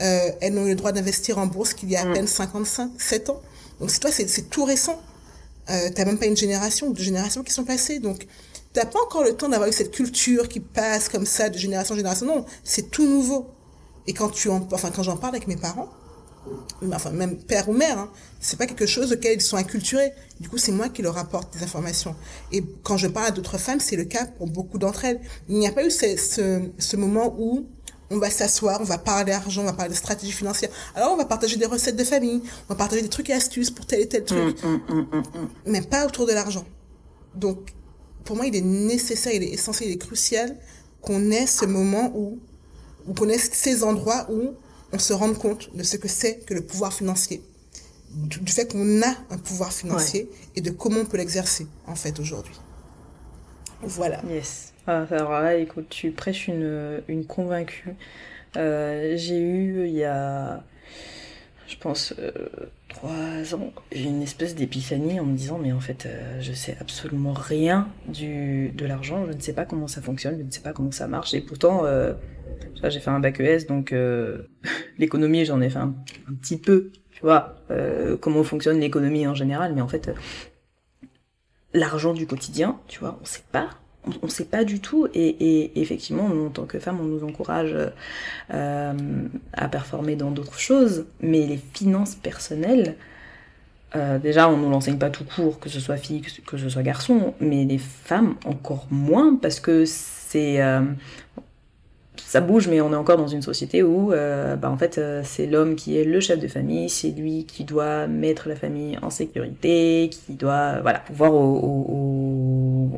Euh, elles ont eu le droit d'investir en bourse qu'il y a à mm. peine 55, 7 ans. Donc c'est toi, c'est tout récent. Euh, t'as même pas une génération, deux générations qui sont passées. Donc t'as pas encore le temps d'avoir eu cette culture qui passe comme ça de génération en génération. Non, c'est tout nouveau. Et quand tu en, enfin quand j'en parle avec mes parents, enfin même père ou mère, hein, c'est pas quelque chose auquel ils sont inculturés. Du coup, c'est moi qui leur apporte des informations. Et quand je parle à d'autres femmes, c'est le cas pour beaucoup d'entre elles. Il n'y a pas eu ce, ce, ce moment où on va s'asseoir, on va parler d'argent, on va parler de stratégie financière. Alors, on va partager des recettes de famille, on va partager des trucs et astuces pour tel et tel truc, hum, hum, hum, mais pas autour de l'argent. Donc, pour moi, il est nécessaire, il est essentiel, il est crucial qu'on ait ce moment où, ou qu'on ait ces endroits où on se rende compte de ce que c'est que le pouvoir financier, du, fait qu'on a un pouvoir financier et de comment on peut l'exercer en fait aujourd'hui. Voilà. Yes. Ah, alors là, écoute, tu prêches une, une convaincue. Euh, j'ai eu il y a, je pense, euh, trois ans, j'ai une espèce d'épiphanie en me disant mais en fait euh, je sais absolument rien du, de l'argent, je ne sais pas comment ça fonctionne, je ne sais pas comment ça marche et pourtant euh, j'ai fait un bac ES donc euh, l'économie j'en ai fait un, petit peu, tu vois, euh, comment fonctionne l'économie en général mais en fait l'argent du quotidien, tu vois, on sait pas on ne sait pas du tout et, et, effectivement en tant que femme on nous encourage euh, à performer dans d'autres choses mais les finances personnelles euh, déjà on nous l'enseigne pas tout court que ce soit fille que ce soit garçon mais les femmes encore moins parce que c'est euh, ça bouge, mais on est encore dans une société où, euh, bah, en fait, euh, c'est l'homme qui est le chef de famille, c'est lui qui doit mettre la famille en sécurité, qui doit, voilà, pouvoir aux,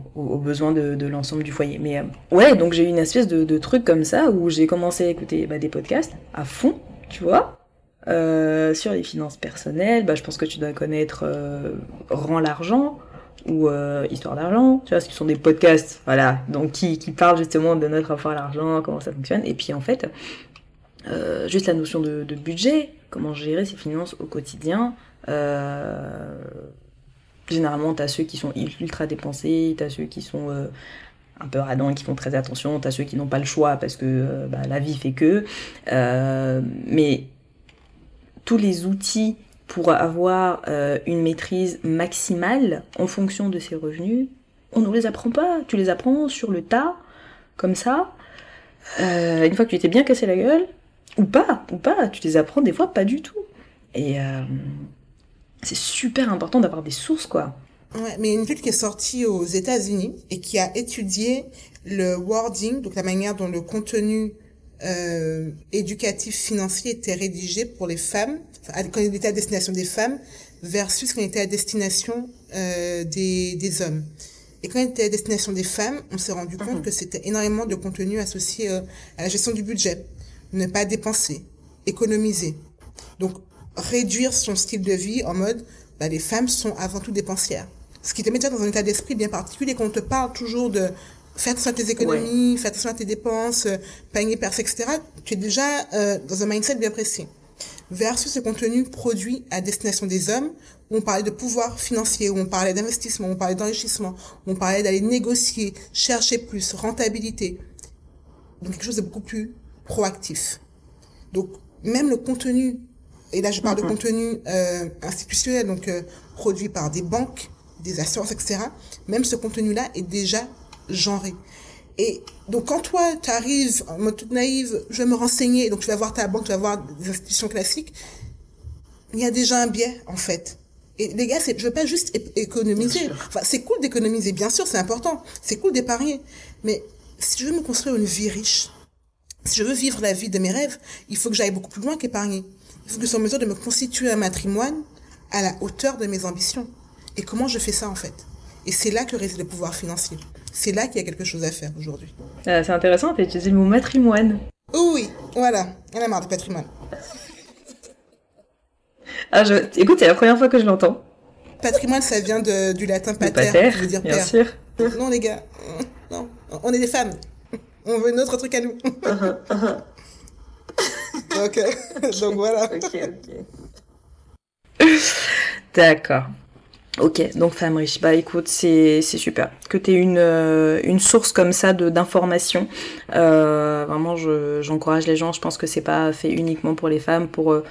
besoins de, l'ensemble du foyer. Mais euh, ouais, donc j'ai eu une espèce de, truc comme ça où j'ai commencé à écouter bah, des podcasts à fond, tu vois, sur les finances personnelles. Bah, je pense que tu dois connaître Rend l'argent ou euh, Histoire d'argent, tu vois, ce sont des podcasts, voilà, donc qui, qui parlent justement de notre rapport à l'argent, comment ça fonctionne, et puis en fait, euh, juste la notion de, de, budget, comment gérer ses finances au quotidien. Euh, généralement, t'as ceux qui sont ultra dépensés, t'as ceux qui sont euh, un peu radants et qui font très attention, t'as ceux qui n'ont pas le choix parce que euh, bah, la vie fait que. mais tous les outils pour avoir euh, une maîtrise maximale en fonction de ses revenus, on ne les apprend pas. Tu les apprends sur le tas, comme ça. Euh, une fois que tu t'es bien cassé la gueule, ou pas, ou pas, tu les apprends des fois pas du tout. Et euh, c'est super important d'avoir des sources, quoi. Ouais, mais une étude qui est sortie aux États-Unis et qui a étudié le wording, donc la manière dont le contenu euh, éducatif financier était rédigé pour les femmes, quand il était à destination des femmes, versus quand il était à destination euh, des, des hommes. Et quand il était à destination des femmes, on s'est rendu compte mhm. que c'était énormément de contenu associé euh, à la gestion du budget, ne pas dépenser, économiser. Donc réduire son style de vie en mode, bah, les femmes sont avant tout dépensières. Ce qui te met déjà dans un état d'esprit bien particulier quand on te parle toujours de faire attention à tes économies, faire attention à tes dépenses, euh, panier percé, etc. Tu es déjà euh, dans un mindset bien précis. Versus ce contenu produit à destination des hommes, où on parlait de pouvoir financier, où on parlait d'investissement, où on parlait d'enrichissement, où on parlait d'aller négocier, chercher plus, rentabilité. Donc quelque chose de beaucoup plus proactif. Donc même le contenu, et là je parle de contenu euh, institutionnel, donc euh, produit par des banques, des assurances, etc. Même ce contenu-là est déjà genré. Et donc quand toi, tu arrives en mode toute naïve, je vais me renseigner, donc tu vas voir ta banque, tu vas voir des institutions classiques, il y a déjà un biais en fait. Et les gars, je veux pas juste économiser. Enfin, c'est cool d'économiser, bien sûr, c'est important. C'est cool d'épargner. Mais si je veux me construire une vie riche, si je veux vivre la vie de mes rêves, il faut que j'aille beaucoup plus loin qu'épargner. Il faut que je sois en mesure de me constituer un matrimoine à la hauteur de mes ambitions. Et comment je fais ça en fait? Et c'est là que réside le pouvoir financier. C'est là qu'il y a quelque chose à faire aujourd'hui. Ah, c'est intéressant, tu as utilisé le mot matrimoine. oui, voilà. On a marre de patrimoine. Ah, je... Écoute, c'est la première fois que je l'entends. Patrimoine, ça vient de, du latin pater, pater qui veut dire bien père. sûr. Non, les gars, non, on est des femmes. On veut notre truc à nous. Uh-huh, uh-huh. donc, donc voilà. Ok, ok. D'accord. Ok, donc femme riche. Bah écoute, c'est super. Que tu une, euh, une source comme ça d'informations. Euh, vraiment, j'encourage les gens. Je pense que c'est pas fait uniquement pour les femmes, pour euh,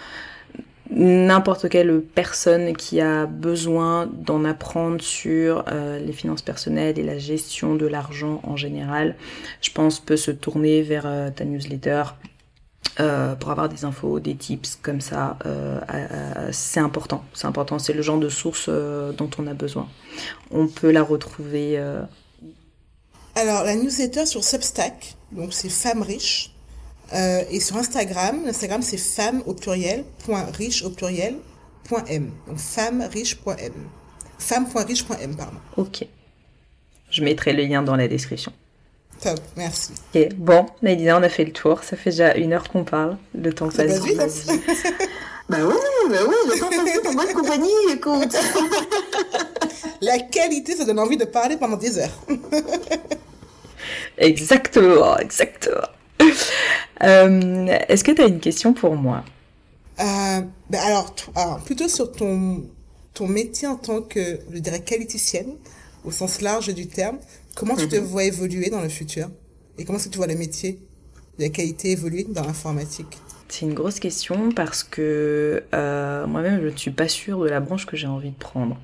n'importe quelle personne qui a besoin d'en apprendre sur euh, les finances personnelles et la gestion de l'argent en général, je pense peut se tourner vers ta newsletter. Euh, pour avoir des infos, des tips comme ça, c'est important. C'est important. C'est le genre de source dont on a besoin. On peut la retrouver. Alors la newsletter sur Substack, donc c'est Femmes riches. Euh, et sur Instagram, Instagram c'est femme au pluriel, point riche au pluriel, point m. Donc femme-riche.m. Femme.riche.m, pardon. Ok. Je mettrai le lien dans la description. Top, merci. Ok, bon, Naïdina, on a fait le tour. Ça fait déjà une heure qu'on parle. Le temps passe vite. bah oui, bah oui, le temps passe vite en bonne compagnie, écoute. la qualité, ça donne envie de parler pendant des heures. exactement, exactement. Euh, est-ce que tu as une question pour moi? Euh, ben alors, plutôt sur ton, ton métier en tant que, je dirais, qualiticienne, au sens large du terme, comment tu te mhm. vois évoluer dans le futur Et comment est-ce que tu vois le métier de la qualité évoluer dans l'informatique? C'est une grosse question parce que euh, moi-même je ne suis pas sûre de la branche que j'ai envie de prendre.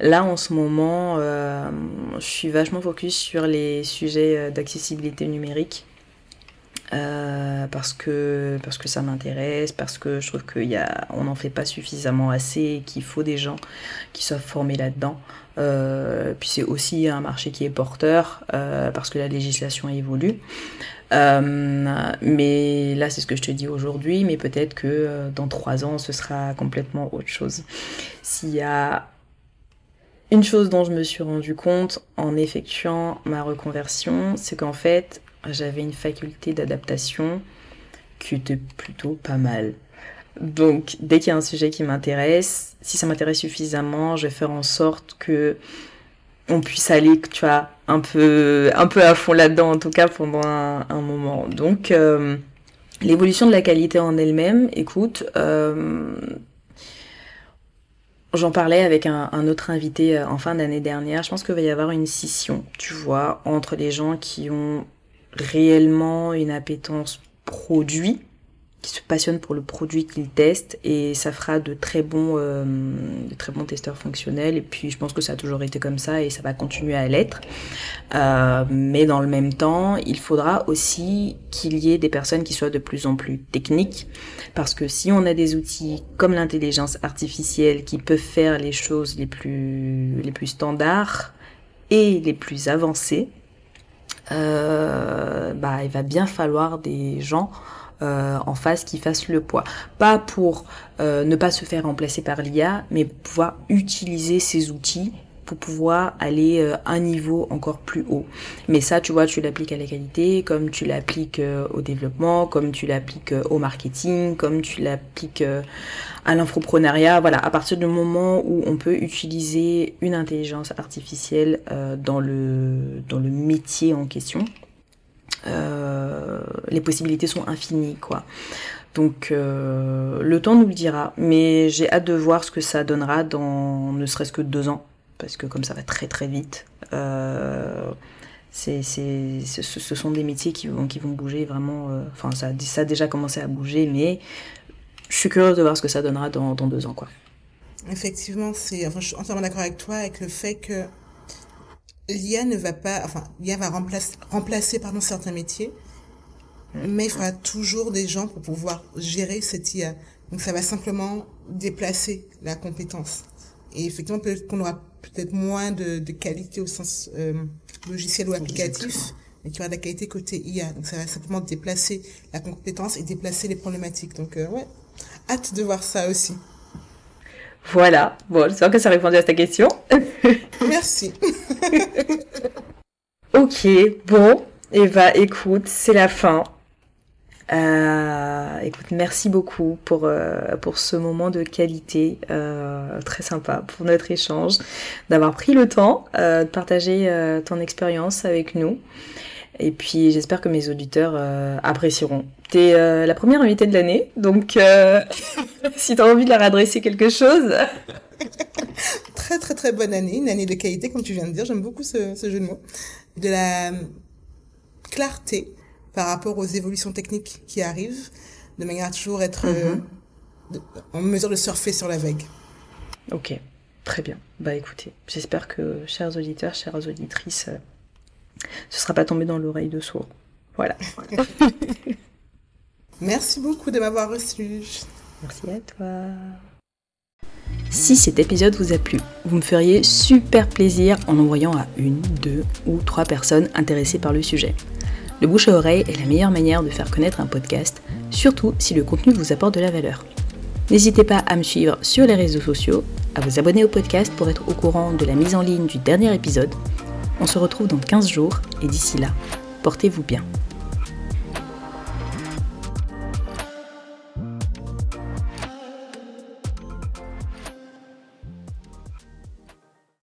Là en ce moment, je suis vachement focus sur les sujets d'accessibilité numérique euh, parce que parce que ça m'intéresse, parce que je trouve qu'on n'en fait pas suffisamment assez, qu'il faut des gens qui soient formés là-dedans. Euh, puis c'est aussi un marché qui est porteur euh, parce que la législation évolue. mais là, c'est ce que je te dis aujourd'hui, mais peut-être que dans trois ans, ce sera complètement autre chose. S'il y a une chose dont je me suis rendu compte en effectuant ma reconversion, c'est qu'en fait, j'avais une faculté d'adaptation qui était plutôt pas mal. Donc, dès qu'il y a un sujet qui m'intéresse, si ça m'intéresse suffisamment, je vais faire en sorte que on puisse aller, tu vois, un peu, un peu à fond là-dedans, en tout cas pendant un, moment. Donc, euh, l'évolution de la qualité en elle-même, écoute, euh, j'en parlais avec un, un, autre invité euh, en fin d'année dernière. Je pense qu'il va y avoir une scission, tu vois, entre les gens qui ont réellement une appétence produit, qui se passionne pour le produit qu'il teste et ça fera de très bons, euh, de très bons testeurs fonctionnels et puis je pense que ça a toujours été comme ça et ça va continuer à l'être. Euh, mais dans le même temps, il faudra aussi qu'il y ait des personnes qui soient de plus en plus techniques parce que si on a des outils comme l'intelligence artificielle qui peuvent faire les choses les plus, les plus standards et les plus avancées, euh, bah, il va bien falloir des gens euh, en face qui fassent le poids. Pas pour euh, ne pas se faire remplacer par l'IA, mais pouvoir utiliser ces outils pour pouvoir aller euh, un niveau encore plus haut. Mais ça, tu vois, tu l'appliques à la qualité, comme tu l'appliques euh, au développement, comme tu l'appliques au marketing, comme tu l'appliques à l'infoprenariat. Voilà, à partir du moment où on peut utiliser une intelligence artificielle dans, le, dans le métier en question, les possibilités sont infinies, quoi. Donc le temps nous le dira, mais j'ai hâte de voir ce que ça donnera dans ne serait-ce que deux ans parce que comme ça va très très vite, euh, ce, sont des métiers qui vont, qui vont bouger vraiment. Euh, enfin, ça, ça a déjà commencé à bouger, mais je suis curieuse de voir ce que ça donnera dans, dans deux ans. Quoi. Effectivement, c'est, enfin, je suis entièrement d'accord avec toi avec le fait que l'IA ne va pas, enfin, l'IA va remplacer, remplacer pardon, certains métiers, mais il faudra toujours des gens pour pouvoir gérer cette IA. Donc ça va simplement déplacer la compétence. Et effectivement, peut-être qu'on aura peut-être moins de, de, qualité au sens euh, logiciel ou applicatif, mais tu aura de la qualité côté IA. Donc ça va simplement déplacer la compétence et déplacer les problématiques. Donc euh, ouais, hâte de voir ça aussi. Voilà, bon, j'espère que ça a répondu à ta question. Merci. ok, bon, Eva, écoute, c'est la fin. Euh, merci beaucoup pour, euh, pour ce moment de qualité, euh, très sympa, pour notre échange, d'avoir pris le temps de partager ton expérience avec nous. Et puis j'espère que mes auditeurs apprécieront. T'es la première invitée de l'année, donc si tu as envie de leur adresser quelque chose. très très très bonne année, une année de qualité comme tu viens de dire, j'aime beaucoup ce, ce jeu de mots. De la clarté, par rapport aux évolutions techniques qui arrivent, de manière à toujours être euh, mhm. en mesure de surfer sur la vague. Ok, très bien. Bah écoutez, j'espère que, chers auditeurs, chères auditrices, euh, ce ne sera pas tombé dans l'oreille de sourd. Voilà. Merci beaucoup de m'avoir reçu. Merci à toi. Si cet épisode vous a plu, vous me feriez super plaisir en envoyant à une, deux ou trois personnes intéressées par le sujet. Le bouche à oreille est la meilleure manière de faire connaître un podcast, surtout si le contenu vous apporte de la valeur. N'hésitez pas à me suivre sur les réseaux sociaux, à vous abonner au podcast pour être au courant de la mise en ligne du dernier épisode. On se retrouve dans 15 jours et d'ici là, portez-vous bien.